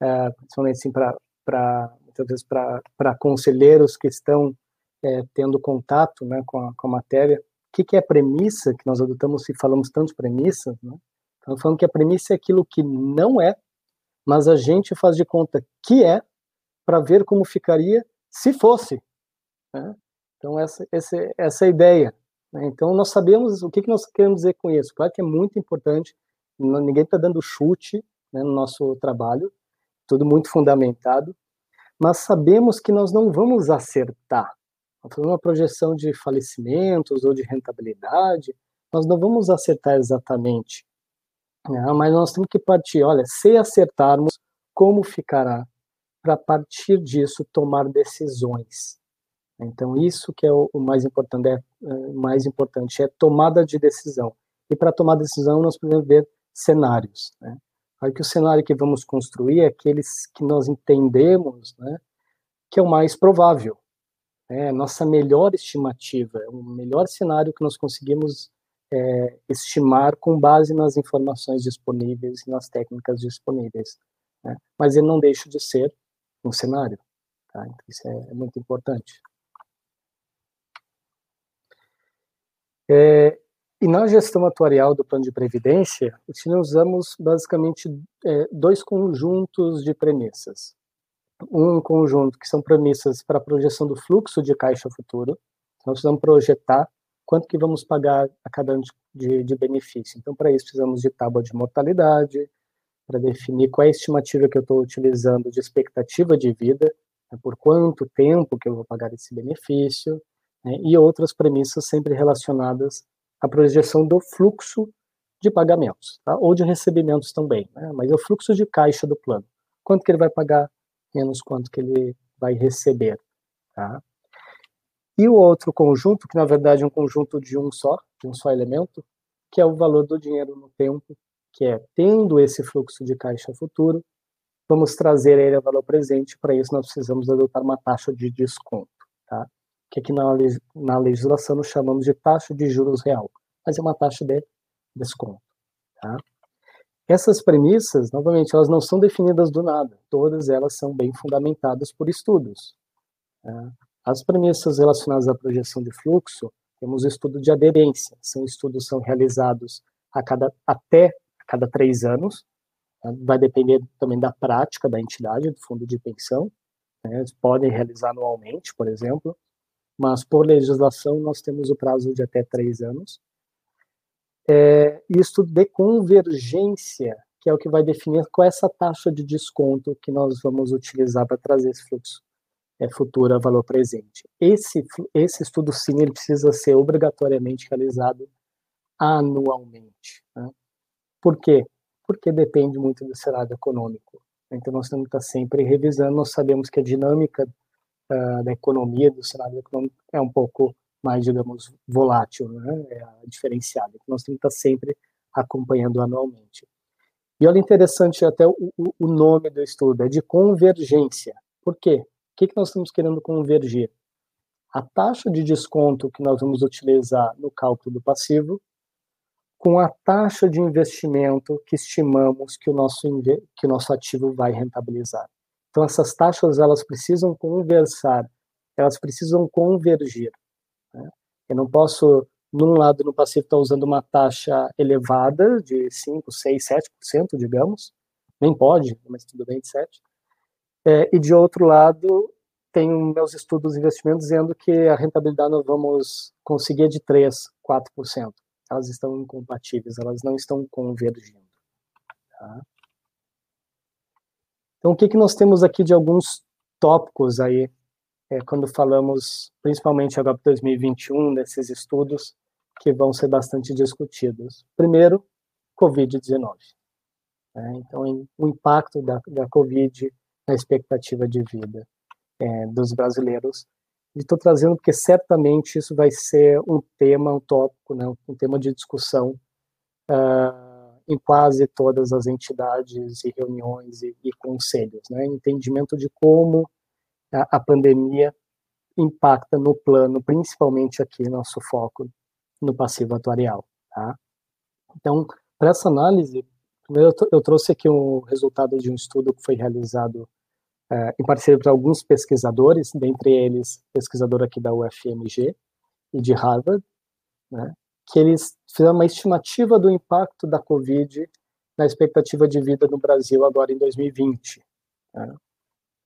é, principalmente assim, para muitas vezes para conselheiros que estão é, tendo contato né, com, a, com a matéria, que, que é premissa, que nós adotamos e falamos tanto premissa, né? Estamos falando que a premissa é aquilo que não é, mas a gente faz de conta que é, para ver como ficaria se fosse. Né? Então, essa, essa, essa é a ideia. Né? Então, nós sabemos o que, que nós queremos dizer com isso. Claro que é muito importante, ninguém está dando chute né, no nosso trabalho, tudo muito fundamentado, mas sabemos que nós não vamos acertar. Uma projeção de falecimentos ou de rentabilidade, nós não vamos acertar exatamente né? Mas nós temos que partir, olha, se acertarmos, como ficará? Para partir disso tomar decisões. Então isso que é o, o mais importante, é, é, mais importante é tomada de decisão. E para tomar decisão nós precisamos ver cenários. Né? Aí que o cenário que vamos construir é aqueles que nós entendemos, né, que é o mais provável. É nossa melhor estimativa, é o melhor cenário que nós conseguimos é, estimar com base nas informações disponíveis e nas técnicas disponíveis. Né? Mas ele não deixa de ser um cenário. Tá? Então, isso é, é muito importante. É, e na gestão atuarial do plano de previdência, utilizamos basicamente é, dois conjuntos de premissas. Um conjunto que são premissas para a projeção do fluxo de caixa futuro. Nós precisamos projetar quanto que vamos pagar a cada ano de, de benefício. Então, para isso, precisamos de tábua de mortalidade, para definir qual é a estimativa que eu estou utilizando de expectativa de vida, né, por quanto tempo que eu vou pagar esse benefício, né, e outras premissas sempre relacionadas à projeção do fluxo de pagamentos, tá? ou de recebimentos também, né, mas é o fluxo de caixa do plano. Quanto que ele vai pagar, menos quanto que ele vai receber. Tá? E o outro conjunto, que na verdade é um conjunto de um só, de um só elemento, que é o valor do dinheiro no tempo, que é tendo esse fluxo de caixa futuro, vamos trazer ele a valor presente, para isso nós precisamos adotar uma taxa de desconto, tá? que aqui na, na legislação nós chamamos de taxa de juros real, mas é uma taxa de desconto. Tá? Essas premissas, novamente, elas não são definidas do nada, todas elas são bem fundamentadas por estudos. Tá? As premissas relacionadas à projeção de fluxo, temos o estudo de aderência. São estudos são realizados a cada, até a cada três anos. Né? Vai depender também da prática da entidade, do fundo de pensão. Né? Eles podem realizar anualmente, por exemplo. Mas, por legislação, nós temos o prazo de até três anos. É, estudo de convergência, que é o que vai definir qual é essa taxa de desconto que nós vamos utilizar para trazer esse fluxo é, futuro a valor presente. Esse, esse estudo, sim, ele precisa ser obrigatoriamente realizado anualmente. Né? Por quê? Porque depende muito do cenário econômico. Então, nós temos que estar sempre revisando. Nós sabemos que a dinâmica uh, da economia, do cenário econômico, é um pouco mais, digamos, volátil, né? é diferenciada. Então, nós temos que estar sempre acompanhando anualmente. E olha interessante até o, o nome do estudo, é de convergência. Por quê? O que, que nós estamos querendo convergir? A taxa de desconto que nós vamos utilizar no cálculo do passivo com a taxa de investimento que estimamos que o nosso, que o nosso ativo vai rentabilizar. Então, essas taxas elas precisam conversar, elas precisam convergir. Eu não posso, num lado no passivo, estar usando uma taxa elevada de 5, 6, 7%, digamos, nem pode, mas tudo bem de 7%, é, e de outro lado, tenho meus estudos de investimento dizendo que a rentabilidade nós vamos conseguir de 3, 4%. Elas estão incompatíveis, elas não estão convergindo. Tá? Então, o que, que nós temos aqui de alguns tópicos aí, é, quando falamos, principalmente agora para 2021, desses estudos, que vão ser bastante discutidos. Primeiro, Covid-19. Né? Então, o impacto da, da Covid na expectativa de vida é, dos brasileiros. E estou trazendo porque certamente isso vai ser um tema, um tópico, né, um tema de discussão uh, em quase todas as entidades e reuniões e, e conselhos. Né, entendimento de como a, a pandemia impacta no plano, principalmente aqui, nosso foco no passivo atuarial. Tá? Então, para essa análise, eu, eu trouxe aqui um resultado de um estudo que foi realizado uh, em parceria com alguns pesquisadores, dentre eles pesquisador aqui da UFMG e de Harvard, né, que eles fizeram uma estimativa do impacto da Covid na expectativa de vida no Brasil agora em 2020. Né.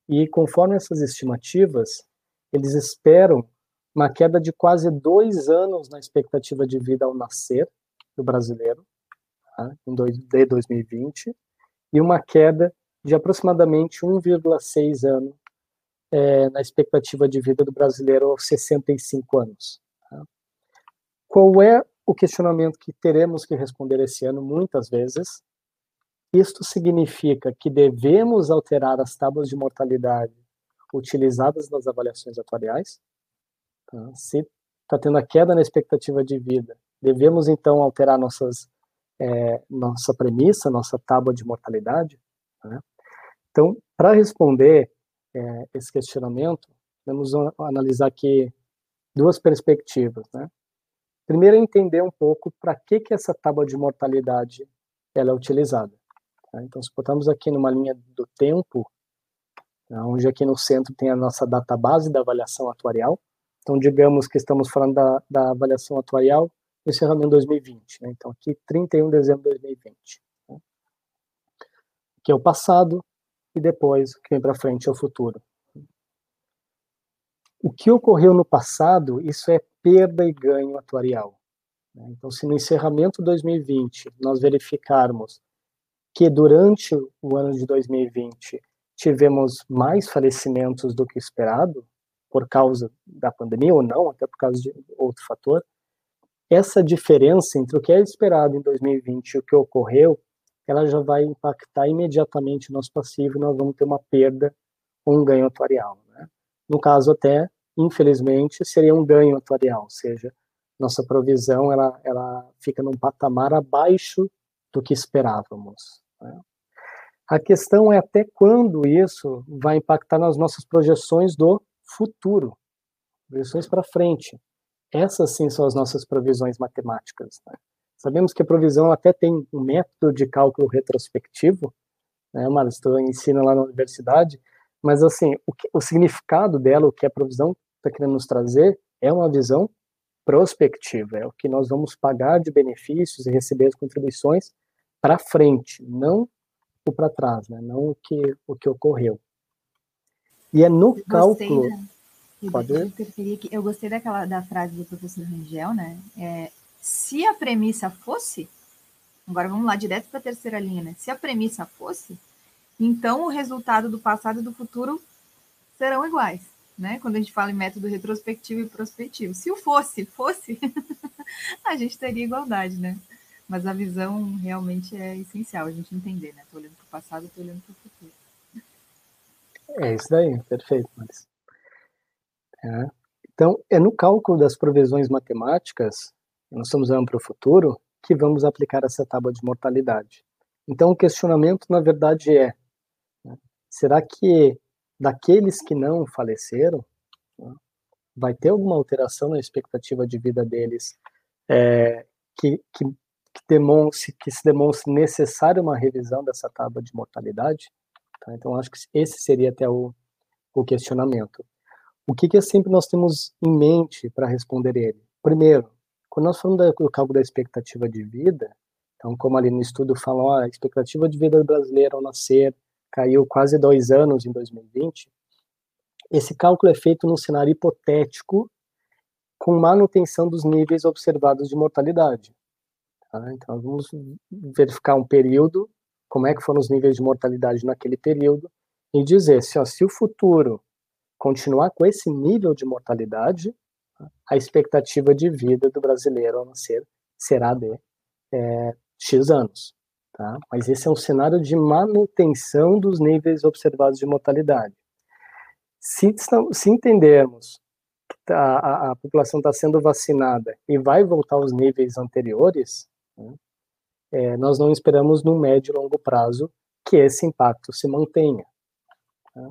E conforme essas estimativas, eles esperam uma queda de quase dois anos na expectativa de vida ao nascer do brasileiro, tá, em dois, de 2020, e uma queda de aproximadamente 1,6 ano é, na expectativa de vida do brasileiro aos 65 anos. Tá? Qual é o questionamento que teremos que responder esse ano, muitas vezes? Isto significa que devemos alterar as tábuas de mortalidade utilizadas nas avaliações atuariais? Tá? Se está tendo a queda na expectativa de vida, devemos então alterar nossas, é, nossa premissa, nossa tábua de mortalidade? Né? Então, para responder é, esse questionamento, vamos analisar aqui duas perspectivas, né? Primeiro, entender um pouco para que que essa tábua de mortalidade ela é utilizada. Tá? Então, se botarmos aqui numa linha do tempo, tá? onde aqui no centro tem a nossa database da avaliação atuarial. Então, digamos que estamos falando da, da avaliação atuarial encerrando em 2020. Né? Então, aqui 31 de dezembro de 2020. Né? Aqui é o passado, e depois o que vem para frente é o futuro. O que ocorreu no passado, isso é perda e ganho atuarial. Né? Então, se no encerramento de 2020 nós verificarmos que durante o ano de 2020 tivemos mais falecimentos do que esperado, por causa da pandemia ou não, até por causa de outro fator, essa diferença entre o que é esperado em 2020 e o que ocorreu ela já vai impactar imediatamente o nosso passivo e nós vamos ter uma perda ou um ganho atuarial. Né? No caso até, infelizmente, seria um ganho atuarial, ou seja, nossa provisão ela, ela fica num patamar abaixo do que esperávamos. Né? A questão é até quando isso vai impactar nas nossas projeções do futuro, projeções para frente. Essas sim são as nossas provisões matemáticas. Né? Sabemos que a provisão até tem um método de cálculo retrospectivo, né, Marcos, tu ensina lá na universidade, mas assim, o, que, o significado dela, o que a provisão está querendo nos trazer, é uma visão prospectiva, é o que nós vamos pagar de benefícios e receber as contribuições para frente, não o para trás, né, não o que, o que ocorreu. E é no eu cálculo... Da... Pode... Eu, eu gostei daquela da frase do professor Rangel, né? É, se a premissa fosse, agora vamos lá, direto para a terceira linha, né? Se a premissa fosse, então o resultado do passado e do futuro serão iguais, né? Quando a gente fala em método retrospectivo e prospectivo. Se o fosse, fosse, a gente teria igualdade, né? Mas a visão realmente é essencial, a gente entender, né? Estou olhando para o passado, estou olhando para o futuro. É isso daí, perfeito, mas é. Então, é no cálculo das provisões matemáticas nós estamos olhando para o futuro, que vamos aplicar essa tábua de mortalidade. Então, o questionamento, na verdade, é: né, será que daqueles que não faleceram, né, vai ter alguma alteração na expectativa de vida deles é, que, que, que, demonstre, que se demonstre necessária uma revisão dessa tábua de mortalidade? Tá? Então, acho que esse seria até o, o questionamento. O que, que sempre nós temos em mente para responder ele? Primeiro, quando nós falamos do cálculo da expectativa de vida, então, como ali no estudo falam, a expectativa de vida brasileira ao nascer caiu quase dois anos em 2020, esse cálculo é feito num cenário hipotético com manutenção dos níveis observados de mortalidade. Tá? Então, vamos verificar um período, como é que foram os níveis de mortalidade naquele período, e dizer se, ó, se o futuro continuar com esse nível de mortalidade, a expectativa de vida do brasileiro ao nascer será de é, X anos. Tá? Mas esse é um cenário de manutenção dos níveis observados de mortalidade. Se, se entendermos que a, a, a população está sendo vacinada e vai voltar aos níveis anteriores, né, é, nós não esperamos no médio e longo prazo que esse impacto se mantenha. Tá?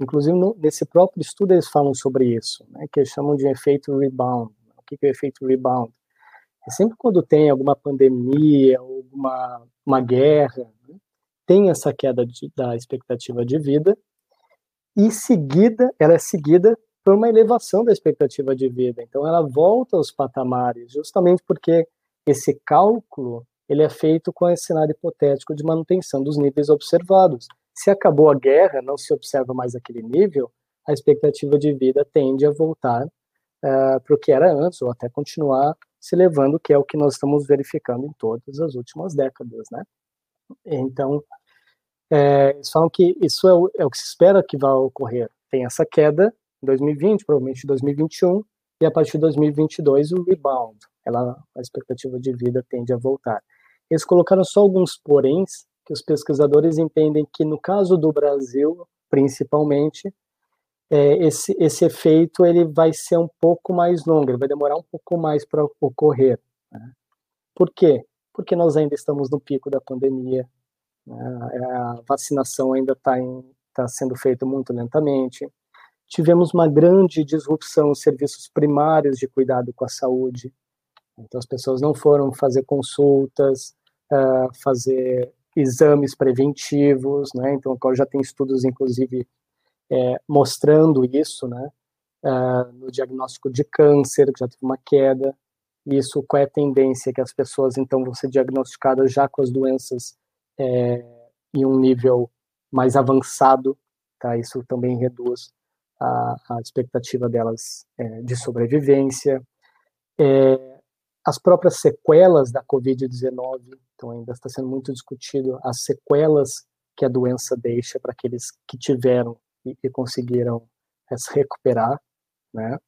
Inclusive, no, nesse próprio estudo, eles falam sobre isso, né, que eles chamam de efeito rebound. O que é o efeito rebound? É sempre quando tem alguma pandemia, alguma uma guerra, né, tem essa queda de, da expectativa de vida, e seguida, ela é seguida por uma elevação da expectativa de vida. Então, ela volta aos patamares, justamente porque esse cálculo ele é feito com esse cenário hipotético de manutenção dos níveis observados. Se acabou a guerra, não se observa mais aquele nível, a expectativa de vida tende a voltar uh, para o que era antes, ou até continuar se levando, que é o que nós estamos verificando em todas as últimas décadas, né? Então, é, que isso é o, é o, que se espera que vá ocorrer. Tem essa queda em 2020, provavelmente em 2021, e a partir de 2022 o rebound, ela, a expectativa de vida tende a voltar. Eles colocaram só alguns poréns que os pesquisadores entendem que no caso do Brasil, principalmente, é, esse, esse efeito ele vai ser um pouco mais longo, ele vai demorar um pouco mais para ocorrer. Né? Por quê? Porque nós ainda estamos no pico da pandemia, né? A vacinação ainda está tá sendo feita muito lentamente. Tivemos uma grande disrupção nos serviços primários de cuidado com a saúde. Então, as pessoas não foram fazer consultas, uh, fazer exames preventivos, né? Então, já tem estudos, inclusive, é, mostrando isso, né? Uh, no diagnóstico de câncer, que já teve uma queda. Isso, qual é a tendência? Que as pessoas, então, vão ser diagnosticadas já com as doenças é, em um nível mais avançado, tá? Isso também reduz a, a expectativa delas é, de sobrevivência. É, as próprias sequelas da Covid-19, então ainda está sendo muito discutido as sequelas que a doença deixa para aqueles que tiveram e, conseguiram é, se recuperar, né?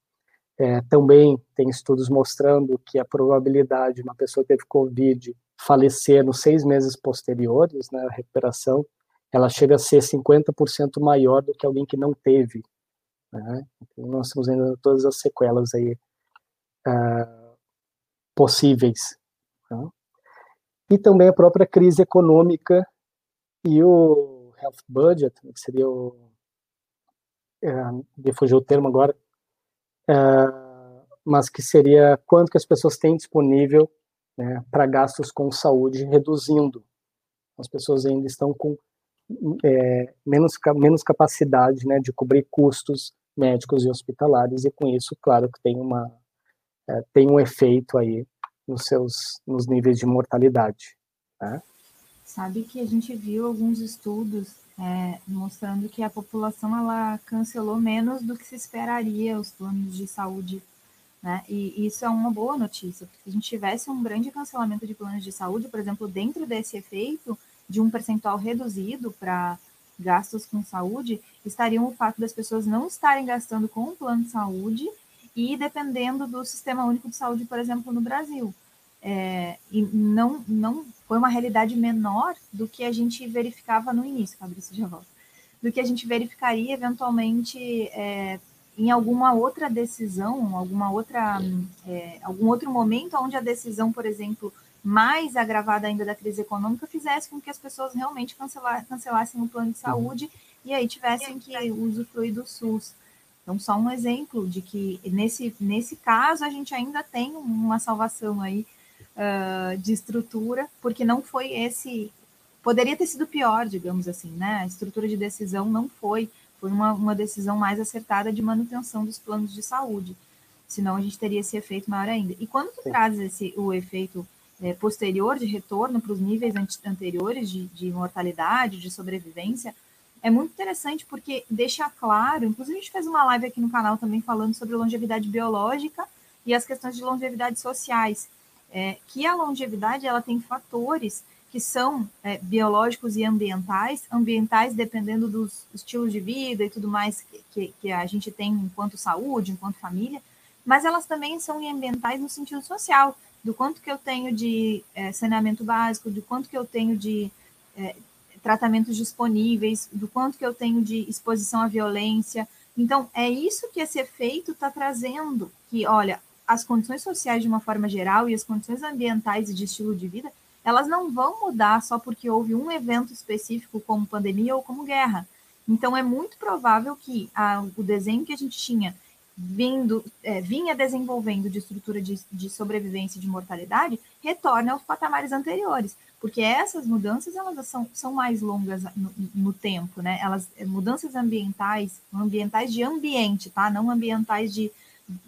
É, também tem estudos mostrando que a probabilidade de uma pessoa que teve Covid falecer nos seis meses posteriores, né, recuperação, ela chega a ser 50% maior do que alguém que não teve. Né? Então, nós estamos vendo todas as sequelas aí uh, possíveis. Né? E também a própria crise econômica e o health budget, que seria o. Uh, me fugiu o termo agora, uh, mas que seria quanto que as pessoas têm disponível né, para gastos com saúde reduzindo. As pessoas ainda estão com é, menos, menos capacidade né, de cobrir custos médicos e hospitalares, e com isso, claro que tem, uma, é, tem um efeito aí nos seus nos níveis de mortalidade. Né? Sabe que a gente viu alguns estudos é, mostrando que a população ela cancelou menos do que se esperaria os planos de saúde né? E isso é uma boa notícia, porque se a gente tivesse um grande cancelamento de planos de saúde, por exemplo, dentro desse efeito de um percentual reduzido para gastos com saúde, estariam o fato das pessoas não estarem gastando com o plano de saúde e dependendo do Sistema Único de Saúde, por exemplo, no Brasil. É, e não, não foi uma realidade menor do que a gente verificava no início, Fabrício já volta, do que a gente verificaria eventualmente é, em alguma outra decisão, alguma outra, é, algum outro momento onde a decisão, por exemplo, mais agravada ainda da crise econômica, fizesse com que as pessoas realmente cancelassem o plano de saúde e aí tivessem que usufruir do SUS. Então, só um exemplo de que nesse, nesse caso a gente ainda tem uma salvação aí uh, de estrutura, porque não foi esse. Poderia ter sido pior, digamos assim, né? A estrutura de decisão não foi, foi uma, uma decisão mais acertada de manutenção dos planos de saúde. Senão a gente teria esse efeito maior ainda. E quando tu traz esse, o efeito é, posterior de retorno para os níveis anteriores de, de mortalidade, de sobrevivência, é muito interessante porque deixa claro, inclusive a gente fez uma live aqui no canal também falando sobre longevidade biológica e as questões de longevidade sociais, é, que a longevidade ela tem fatores que são é, biológicos e ambientais, ambientais dependendo dos estilos de vida e tudo mais que, que, que a gente tem enquanto saúde, enquanto família, mas elas também são ambientais no sentido social, do quanto que eu tenho de é, saneamento básico, do quanto que eu tenho de é, tratamentos disponíveis, do quanto que eu tenho de exposição à violência. Então, é isso que esse efeito está trazendo, que, olha, as condições sociais de uma forma geral e as condições ambientais e de estilo de vida, elas não vão mudar só porque houve um evento específico, como pandemia ou como guerra. Então, é muito provável que a, o desenho que a gente tinha vindo, é, vinha desenvolvendo de estrutura de, de sobrevivência e de mortalidade, retorne aos patamares anteriores porque essas mudanças elas são, são mais longas no, no, tempo, né? Elas é, mudanças ambientais, ambientais de ambiente, tá? Não ambientais de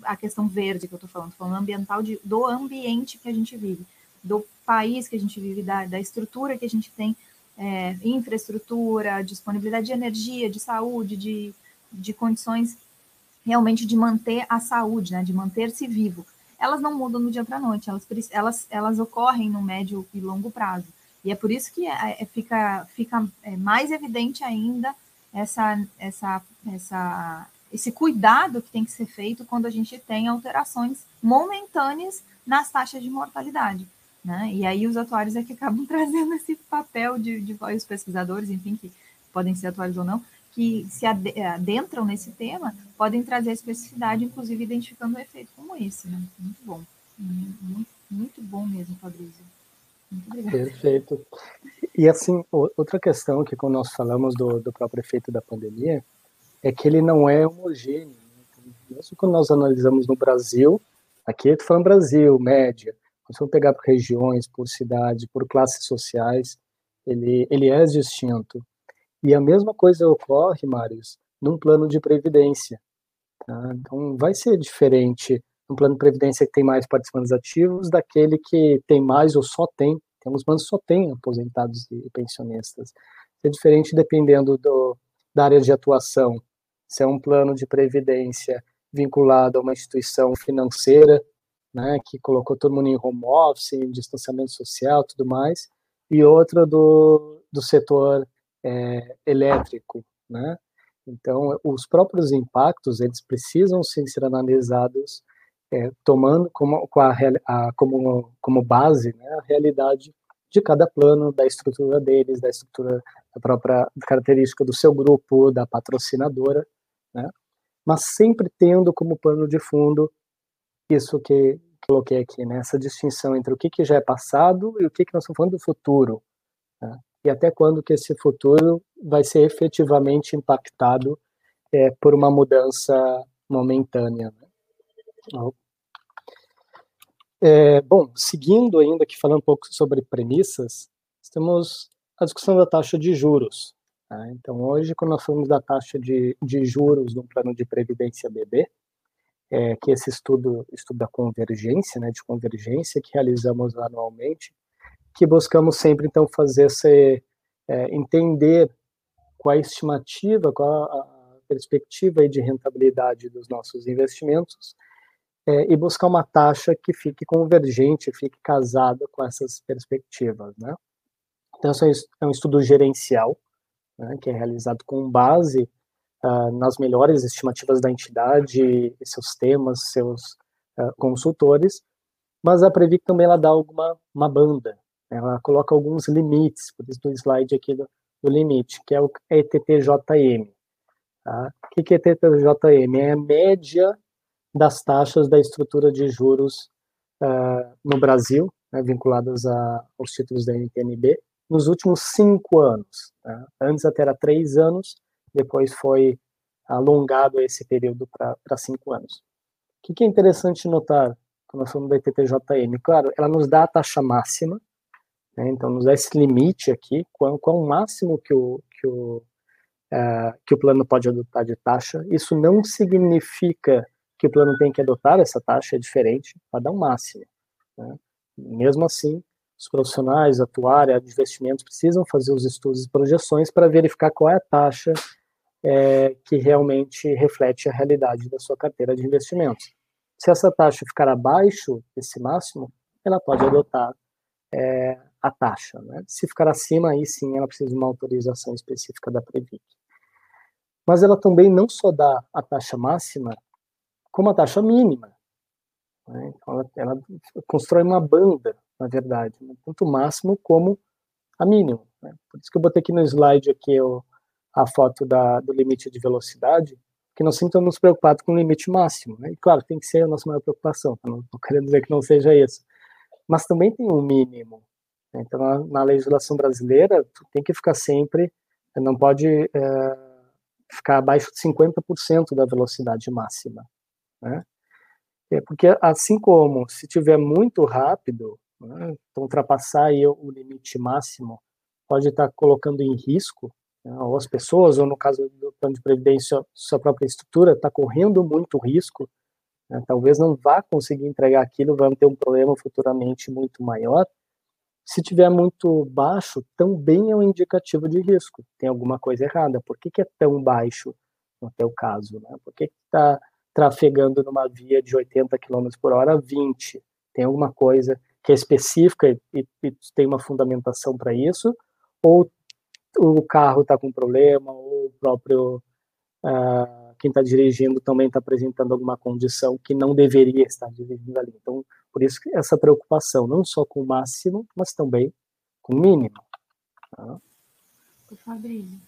a questão verde que eu estou falando, falando ambiental de, do ambiente que a gente vive, do país que a gente vive, da, da estrutura que a gente tem, é, infraestrutura, disponibilidade de energia, de saúde, de, de condições realmente de manter a saúde, né? De manter-se vivo elas não mudam do dia para a noite, elas, elas, elas ocorrem no médio e longo prazo. E é por isso que é, é, fica, fica é, mais evidente ainda essa, essa, essa, esse cuidado que tem que ser feito quando a gente tem alterações momentâneas nas taxas de mortalidade. Né? E aí os atuários é que acabam trazendo esse papel de, de os pesquisadores, enfim, que podem ser atuários ou não, que se adentram nesse tema podem trazer especificidade, inclusive identificando um efeito como esse. Né? Muito bom. Muito, muito bom mesmo, Fabrício. Perfeito. E assim, outra questão que quando nós falamos do, do próprio efeito da pandemia é que ele não é homogêneo. Né? Mesmo quando nós analisamos no Brasil, aqui estou falando Brasil, média, se for pegar por regiões, por cidade, por classes sociais, ele, ele é distinto. E a mesma coisa ocorre, Marius, num plano de previdência. Tá? Então, vai ser diferente um plano de previdência que tem mais participantes ativos daquele que tem mais ou só tem. Temos planos só tem aposentados e pensionistas. É diferente dependendo do, da área de atuação. Se é um plano de previdência vinculado a uma instituição financeira, né, que colocou todo mundo em home office, em distanciamento social, tudo mais, e outra do, do setor é, elétrico, né? Então, os próprios impactos, eles precisam sim, ser analisados é, tomando como, a, a, como, como base né, a realidade de cada plano, da estrutura deles, da estrutura, da própria característica do seu grupo, da patrocinadora, né? mas sempre tendo como plano de fundo isso que coloquei aqui, né? essa distinção entre o que, que já é passado e o que, que nós estamos falando do futuro. Né? E até quando que esse futuro vai ser efetivamente impactado é, por uma mudança momentânea. Né? É, bom, seguindo ainda aqui falando um pouco sobre premissas, temos a discussão da taxa de juros. Tá? Então, hoje, quando nós falamos da taxa de, de juros no plano de previdência BB, é, que esse estudo, estudo da convergência, né, de convergência que realizamos anualmente, que buscamos sempre, então, fazer esse, é, entender qual a estimativa, qual a perspectiva de rentabilidade dos nossos investimentos é, e buscar uma taxa que fique convergente, fique casada com essas perspectivas, né? Então, isso é um estudo gerencial, né, que é realizado com base uh, nas melhores estimativas da entidade, seus temas, seus uh, consultores, mas a Previc também ela dá alguma uma banda, ela coloca alguns limites, por isso do slide aqui do, do limite, que é o ETTJM. Tá? O que é ETTJM? É a média das taxas da estrutura de juros uh, no Brasil, né, vinculadas a, aos títulos da NTNB nos últimos cinco anos. Né? Antes até era três anos, depois foi alongado esse período para cinco anos. O que, que, é interessante notar quando nós falamos da ETTJM? Claro, ela nos dá a taxa máxima, né? então nos dá esse limite aqui, qual, qual o máximo que o, que o, uh, que o plano pode adotar de taxa. Isso não significa que o plano tem que adotar essa taxa, é diferente, para dar um máximo. Né? Mesmo assim, os profissionais área de investimentos precisam fazer os estudos e projeções para verificar qual é a taxa é, que realmente reflete a realidade da sua carteira de investimentos. Se essa taxa ficar abaixo desse máximo, ela pode adotar é, a taxa. Né? Se ficar acima, aí sim ela precisa de uma autorização específica da Previc. Mas ela também não só dá a taxa máxima, como a taxa mínima. Né? Então ela, ela, constrói uma banda, na verdade, né? tanto máximo como a mínimo. Né? Por isso que eu botei aqui no slide aqui o, a foto da, do limite de velocidade, que nós sempre estamos preocupados com o limite máximo. Né? E claro, tem que ser a nossa maior preocupação, tá? não estou querendo dizer que não seja isso. Mas também tem um mínimo. Então, na, legislação brasileira, tu tem que ficar sempre, não pode é, ficar abaixo de 50% da velocidade máxima. Né? É porque assim como se tiver muito rápido, né, então ultrapassar aí o limite máximo pode estar colocando em risco né, ou as pessoas, ou no caso do plano de previdência, sua própria estrutura está correndo muito risco, né, talvez não vá conseguir entregar aquilo, vai ter um problema futuramente muito maior. Se tiver muito baixo, também é um indicativo de risco. Tem alguma coisa errada. Por que, que é tão baixo no teu caso? Né? Por que está trafegando numa via de 80 km por hora a 20? Tem alguma coisa que é específica e, e tem uma fundamentação para isso? Ou o carro está com problema, ou o próprio uh, quem está dirigindo também está apresentando alguma condição que não deveria estar dirigindo ali. Então, por isso essa preocupação, não só com o máximo, mas também com o mínimo. Tá? Fabrício,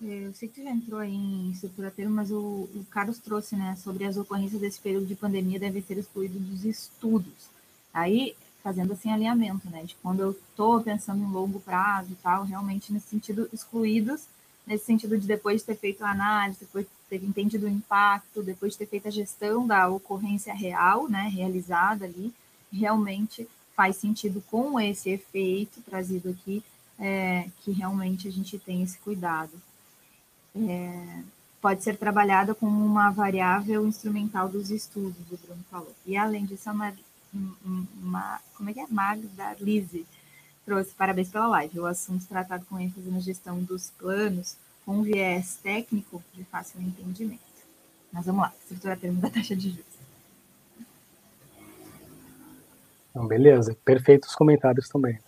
eu sei que já entrou aí em estrutura termo, mas o, o Carlos trouxe, né, sobre as ocorrências desse período de pandemia devem ser excluídos dos estudos. Aí fazendo assim alinhamento, né? De quando eu estou pensando em longo prazo e tal, realmente nesse sentido excluídos, nesse sentido de depois de ter feito a análise, depois de ter entendido o impacto, depois de ter feito a gestão da ocorrência real, né, realizada ali, realmente faz sentido com esse efeito trazido aqui, é, que realmente a gente tem esse cuidado. É, pode ser trabalhada como uma variável instrumental dos estudos, o Bruno falou. E além disso, é uma uma, como é que é? Magda Lise trouxe parabéns pela live. O assunto tratado com ênfase na gestão dos planos com viés técnico de fácil entendimento. Mas vamos lá, estrutura termo da taxa de juros. Então, beleza, perfeitos comentários também,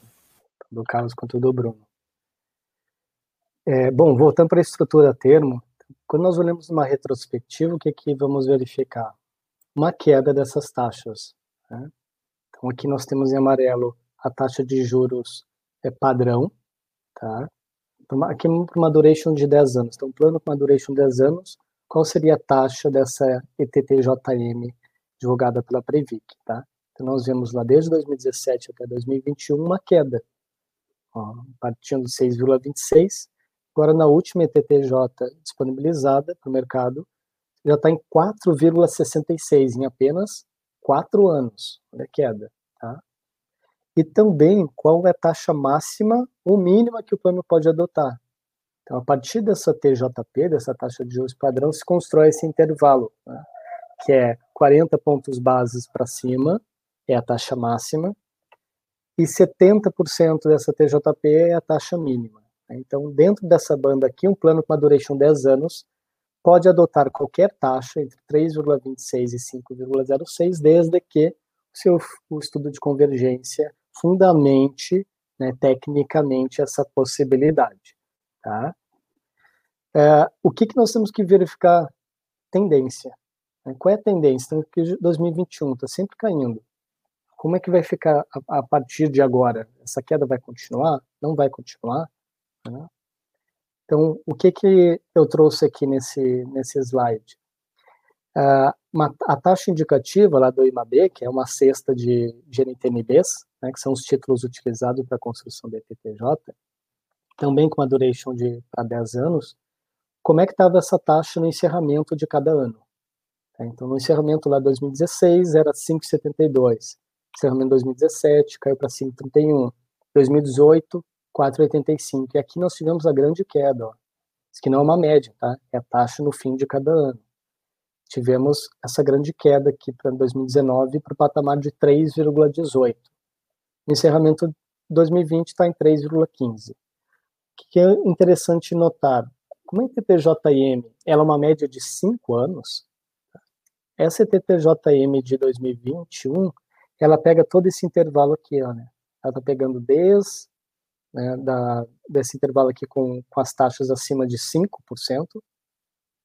do Carlos quanto do Bruno. É, bom, voltando para a estrutura termo, quando nós olhamos uma retrospectiva, o que, que vamos verificar? Uma queda dessas taxas. Né? Então, aqui nós temos em amarelo a taxa de juros é padrão, tá? Aqui para uma duration de 10 anos. Então, plano com uma duration de 10 anos, qual seria a taxa dessa ETTJM divulgada pela Previc, tá? Então, nós vemos lá desde 2017 até 2021 uma queda, ó, partindo de 6,26. Agora, na última ETTJ disponibilizada para o mercado, já está em 4,66 em apenas quatro anos, olha a queda? E também qual é a taxa máxima ou mínima que o plano pode adotar. Então, a partir dessa TJP, dessa taxa de juros padrão, se constrói esse intervalo, né? que é 40 pontos bases para cima, é a taxa máxima, e 70% dessa TJP é a taxa mínima. Então, dentro dessa banda aqui, um plano com uma duration 10 anos pode adotar qualquer taxa entre 3,26 e 5,06, desde que o seu o estudo de convergência fundamente, né, tecnicamente, essa possibilidade. Tá? É, o que, que nós temos que verificar? Tendência. Né? Qual é a tendência? Então, que 2021 está sempre caindo. Como é que vai ficar a, a, partir de agora? Essa queda vai continuar? Não vai continuar? Né? Então, o que, que eu trouxe aqui nesse, nesse slide? Uh, uma, a taxa indicativa lá do IMAB, que é uma cesta de, de NTNBs, né, que são os títulos utilizados para a construção da EPTJ, também com uma duration de para 10 anos, como é que estava essa taxa no encerramento de cada ano? Tá, então, no encerramento lá de 2016 era 5,72, encerramento 2017 caiu para 5,31, 2018 4,85, e aqui nós tivemos a grande queda, ó. Isso aqui não é uma média, tá? É a taxa no fim de cada ano. Tivemos essa grande queda aqui para 2019 para o patamar de 3,18. Encerramento de 2020 está em 3,15 que é interessante notar, como a TTJM ela é uma média de cinco anos, essa TTJM de 2021, ela pega todo esse intervalo aqui, ó, né? Ela está pegando desde né, da, desse intervalo aqui com, com as taxas acima de 5%,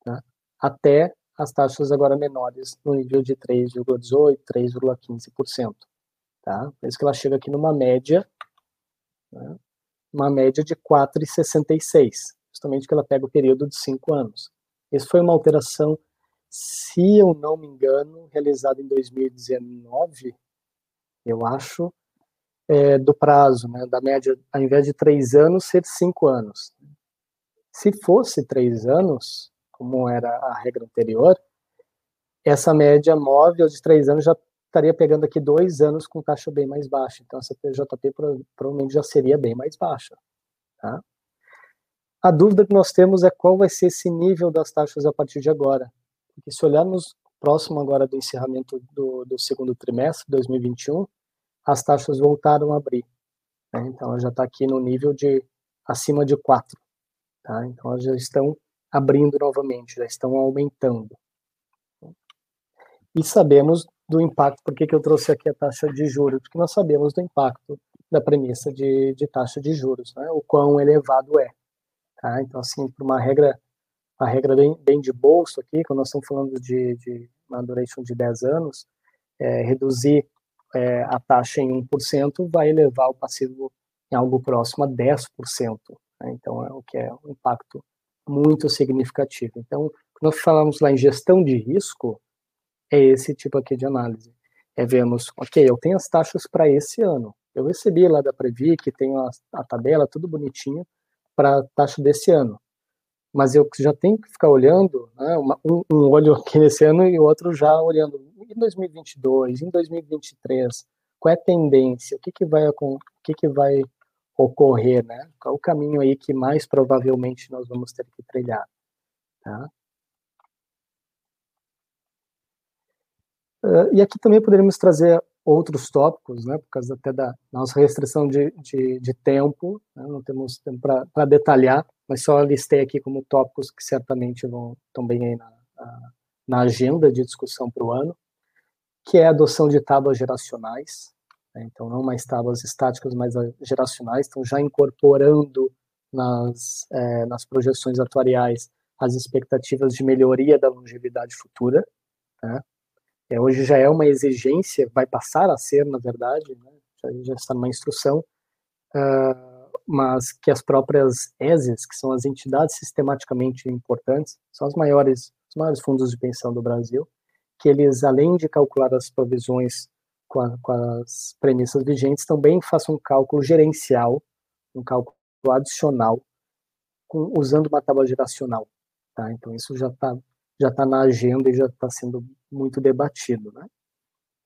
tá? até as taxas agora menores no nível de 3,18%, 3,15%. Tá? Por isso que ela chega aqui numa média né, uma média de 4,66, justamente que ela pega o período de cinco anos. Isso foi uma alteração, se eu não me engano, realizada em 2019, eu acho, é, do prazo, né, da média, ao invés de três anos, ser cinco anos. Se fosse três anos, como era a regra anterior, essa média móvel de três anos já estaria pegando aqui dois anos com taxa bem mais baixa. Então, essa PJP provavelmente já seria bem mais baixa. Tá? A dúvida que nós temos é qual vai ser esse nível das taxas a partir de agora. Porque se olharmos próximo agora do encerramento do, do segundo trimestre, 2021, as taxas voltaram a abrir. Né? Então, ela já está aqui no nível de acima de 4. Tá? Então, elas já estão abrindo novamente, já estão aumentando. E sabemos do impacto, por que, que eu trouxe aqui a taxa de juros? Porque nós sabemos do impacto da premissa de, de taxa de juros, né? o quão elevado é. Tá? Então, assim, para uma regra, uma regra bem, bem de bolso aqui, quando nós estamos falando de, de uma duration de 10 anos, é, reduzir é, a taxa em 1% vai elevar o passivo em algo próximo a 10%. Né? Então, é o que é um impacto muito significativo. Então, quando nós falamos lá em gestão de risco, é esse tipo aqui de análise. É vermos, ok, eu tenho as taxas para esse ano. Eu recebi lá da Previ, que a, a tabela, tudo bonitinho, para a taxa desse ano. Mas eu já tenho que ficar olhando, né, um, um, olho aqui nesse ano e o outro já olhando em 2022, em 2023, qual é a tendência, o que, que, vai, o que, que vai ocorrer, né? Qual é o caminho aí que mais provavelmente nós vamos ter que trilhar, tá? Uh, e aqui também poderíamos trazer outros tópicos, né, por causa até da nossa restrição de, de, de tempo, né, não temos tempo para detalhar, mas só listei aqui como tópicos que certamente vão também aí na, na agenda de discussão para o ano, que é a adoção de tábuas geracionais, né, então não mais tábuas estáticas, mas geracionais, estão já incorporando nas, é, nas projeções atuariais as expectativas de melhoria da longevidade futura, né, é, hoje já é uma exigência, vai passar a ser, na verdade, né, já, já, está numa instrução, uh, mas que as próprias ESES, que são as entidades sistematicamente importantes, são as maiores, os maiores fundos de pensão do Brasil, que eles, além de calcular as provisões com, a, com as premissas vigentes, também façam um cálculo gerencial, um cálculo adicional, com, usando uma tábua geracional. Tá? Então, isso já está já está na agenda e já está sendo muito debatido, né?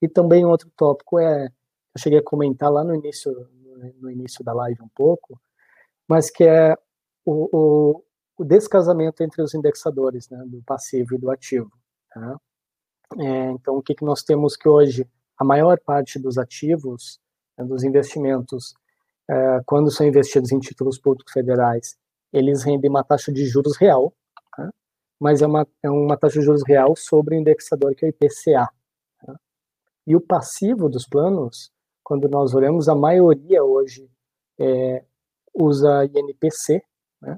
E também outro tópico é, eu cheguei a comentar lá no início, no início da live um pouco, mas que é o, o, o descasamento entre os indexadores, né, do passivo e do ativo. Tá? É, então, o que, que nós temos que hoje, a maior parte dos ativos, né, dos investimentos, é, quando são investidos em títulos públicos federais, eles rendem uma taxa de juros real, mas é uma, é uma taxa de juros real sobre o indexador que é o IPCA. Tá? E o passivo dos planos, quando nós olhamos, a maioria hoje é, usa INPC, né?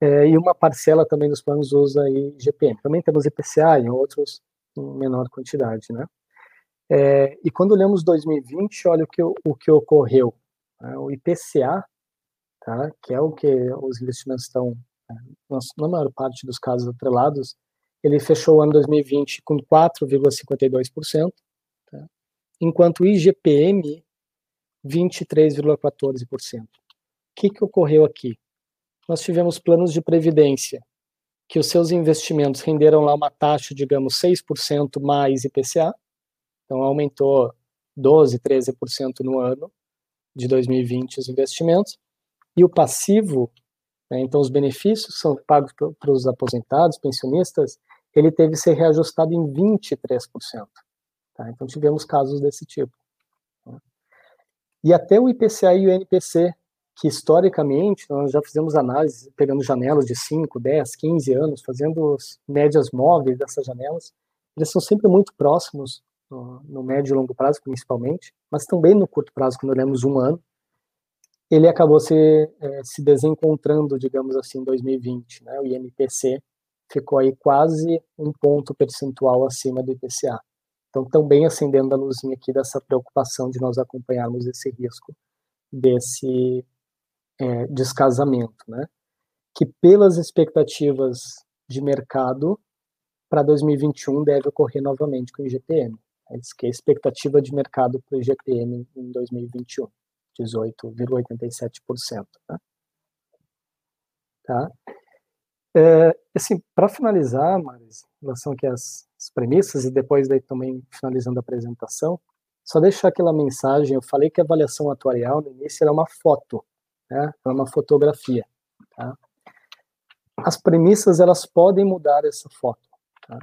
É, e uma parcela também dos planos usa IGPM. Também temos IPCA em outros em menor quantidade, né? É, e quando olhamos 2020, olha o que, o que ocorreu. Né? O IPCA, tá? que é o que os investimentos estão na maior parte dos casos atrelados, ele fechou o ano 2020 com 4,52%, tá? enquanto o IGPM 23,14%. O que, que ocorreu aqui? Nós tivemos planos de previdência que os seus investimentos renderam lá uma taxa, digamos, 6% mais IPCA, então aumentou 12, 13% no ano de 2020 os investimentos, e o passivo, então os benefícios são pagos para os aposentados, pensionistas, ele teve que ser reajustado em 23%. Tá? Então tivemos casos desse tipo. Né. E até o IPCA e o NPC, que historicamente nós já fizemos análise pegando janelas de 5, 10, 15 anos, fazendo médias móveis dessas janelas, eles são sempre muito próximos no, no médio e longo prazo, principalmente, mas também no curto prazo, quando olhamos um ano, ele acabou se, é, se desencontrando, digamos assim, em 2020. Né? O INPC ficou aí quase um ponto percentual acima do IPCA. Então, também acendendo a luzinha aqui dessa preocupação de nós acompanharmos esse risco desse é, descasamento, né? Que pelas expectativas de mercado para 2021 deve ocorrer novamente com o IGPM. É que a expectativa de mercado para o IGPM em 2021, 18,87%. Né? Tá? É, assim, para finalizar, Maris, em relação aqui às, às premissas e depois daí também finalizando a apresentação, só deixar aquela mensagem, eu falei que a avaliação atuarial no início era uma foto, né? é uma fotografia. Tá? As premissas elas podem mudar essa foto, tá?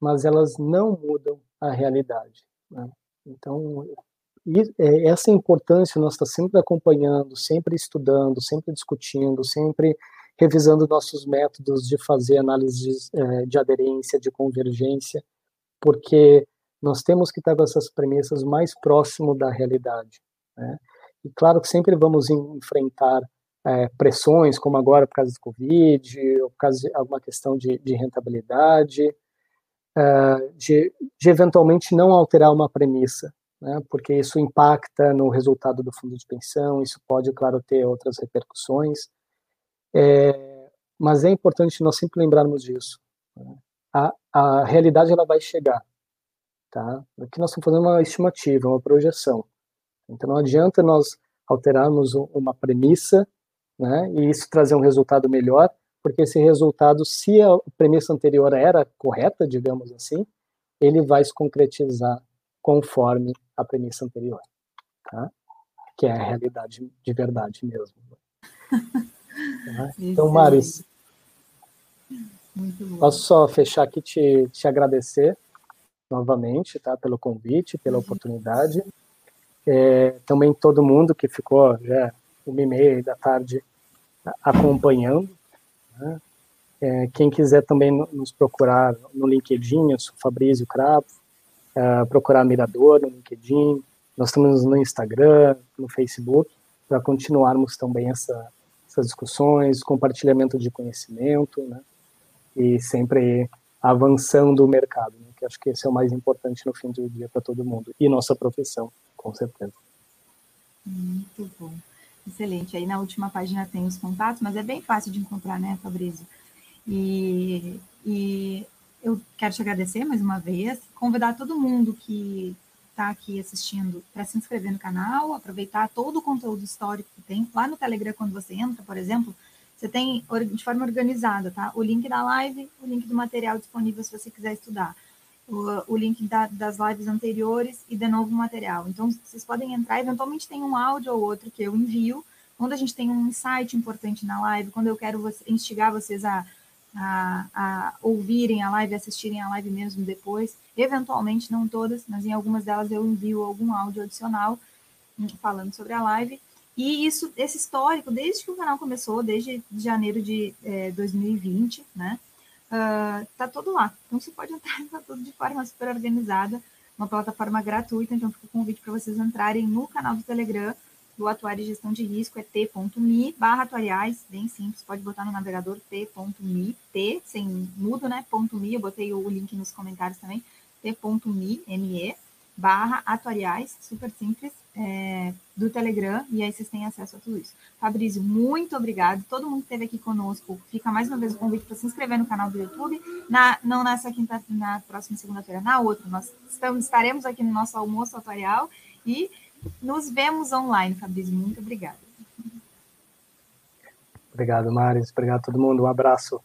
mas elas não mudam a realidade. Né? Então, essa importância nós está sempre acompanhando, sempre estudando, sempre discutindo, sempre revisando nossos métodos de fazer análises é, de aderência, de convergência, porque nós temos que estar com essas premissas mais próximo da realidade. Né? E claro que sempre vamos enfrentar é, pressões, como agora por causa do Covid, ou por causa de alguma questão de, de rentabilidade, é, de, de, eventualmente não alterar uma premissa, né, porque isso impacta no resultado do fundo de pensão, isso pode, claro, ter outras repercussões, é, mas é importante nós sempre lembrarmos disso. Né? A, a realidade ela vai chegar, tá? Aqui nós estamos fazendo uma estimativa, uma projeção. Então não adianta nós alterarmos uma premissa, né, e isso trazer um resultado melhor, porque esse resultado, se a premissa anterior era correta, digamos assim, ele vai se concretizar conforme a premissa anterior, tá? Que é a realidade de verdade mesmo. tá? Então, Maris, posso só fechar aqui te, te agradecer novamente, tá? Pelo convite, pela uhum. oportunidade é, também todo mundo que ficou já uma e meia da tarde acompanhando. Né? É, quem quiser também nos procurar no LinkedIn, eu sou Fabrício Cravo, é, procurar Mirador no LinkedIn, nós estamos no Instagram, no Facebook, para continuarmos também essa, essas discussões, compartilhamento de conhecimento, né? e sempre avançando o mercado, né? que acho que esse é o mais importante no fim do dia para todo mundo, e nossa profissão com certeza. Muito bom. Excelente. Aí na última página tem os contatos, mas é bem fácil de encontrar, né, Fabrício? E, e eu quero te agradecer mais uma vez, convidar todo mundo que está aqui assistindo para se inscrever no canal, aproveitar todo o conteúdo histórico que tem. Lá no Telegram, quando você entra, por exemplo, você tem de forma organizada, tá? O link da live, o link do material disponível se você quiser estudar o, o link da, das lives anteriores e de novo o material. Então, vocês podem entrar, eventualmente tem um áudio ou outro que eu envio, quando a gente tem um insight importante na live, quando eu quero instigar vocês a, a, a, ouvirem a live, assistirem a live mesmo depois. Eventualmente, não todas, mas em algumas delas eu envio algum áudio adicional hum, falando sobre a live. E isso, esse histórico, desde que o canal começou, desde janeiro de é, 2020, né? uh, tá todo lá. Então você pode entrar, tá tudo de forma super organizada, uma plataforma gratuita, então fica o convite para vocês entrarem no canal do Telegram do Atuário de Gestão de Risco, é t.me barra atuariais, bem simples, pode botar no navegador t.me, t, sem mudo, né, ponto .me, eu botei o link nos comentários também, t.me, me, barra atuariais, super simples, é, do Telegram, e aí vocês têm acesso a tudo isso. Fabrício, muito obrigado. Todo mundo que esteve aqui conosco, fica mais uma vez o convite para se inscrever no canal do YouTube, na, não nessa quinta, na próxima segunda-feira, na outra. Nós estamos, estaremos aqui no nosso almoço atuarial e nos vemos online, Fabrício. Muito obrigada. Obrigado, Maris. Obrigado a todo mundo. Um abraço.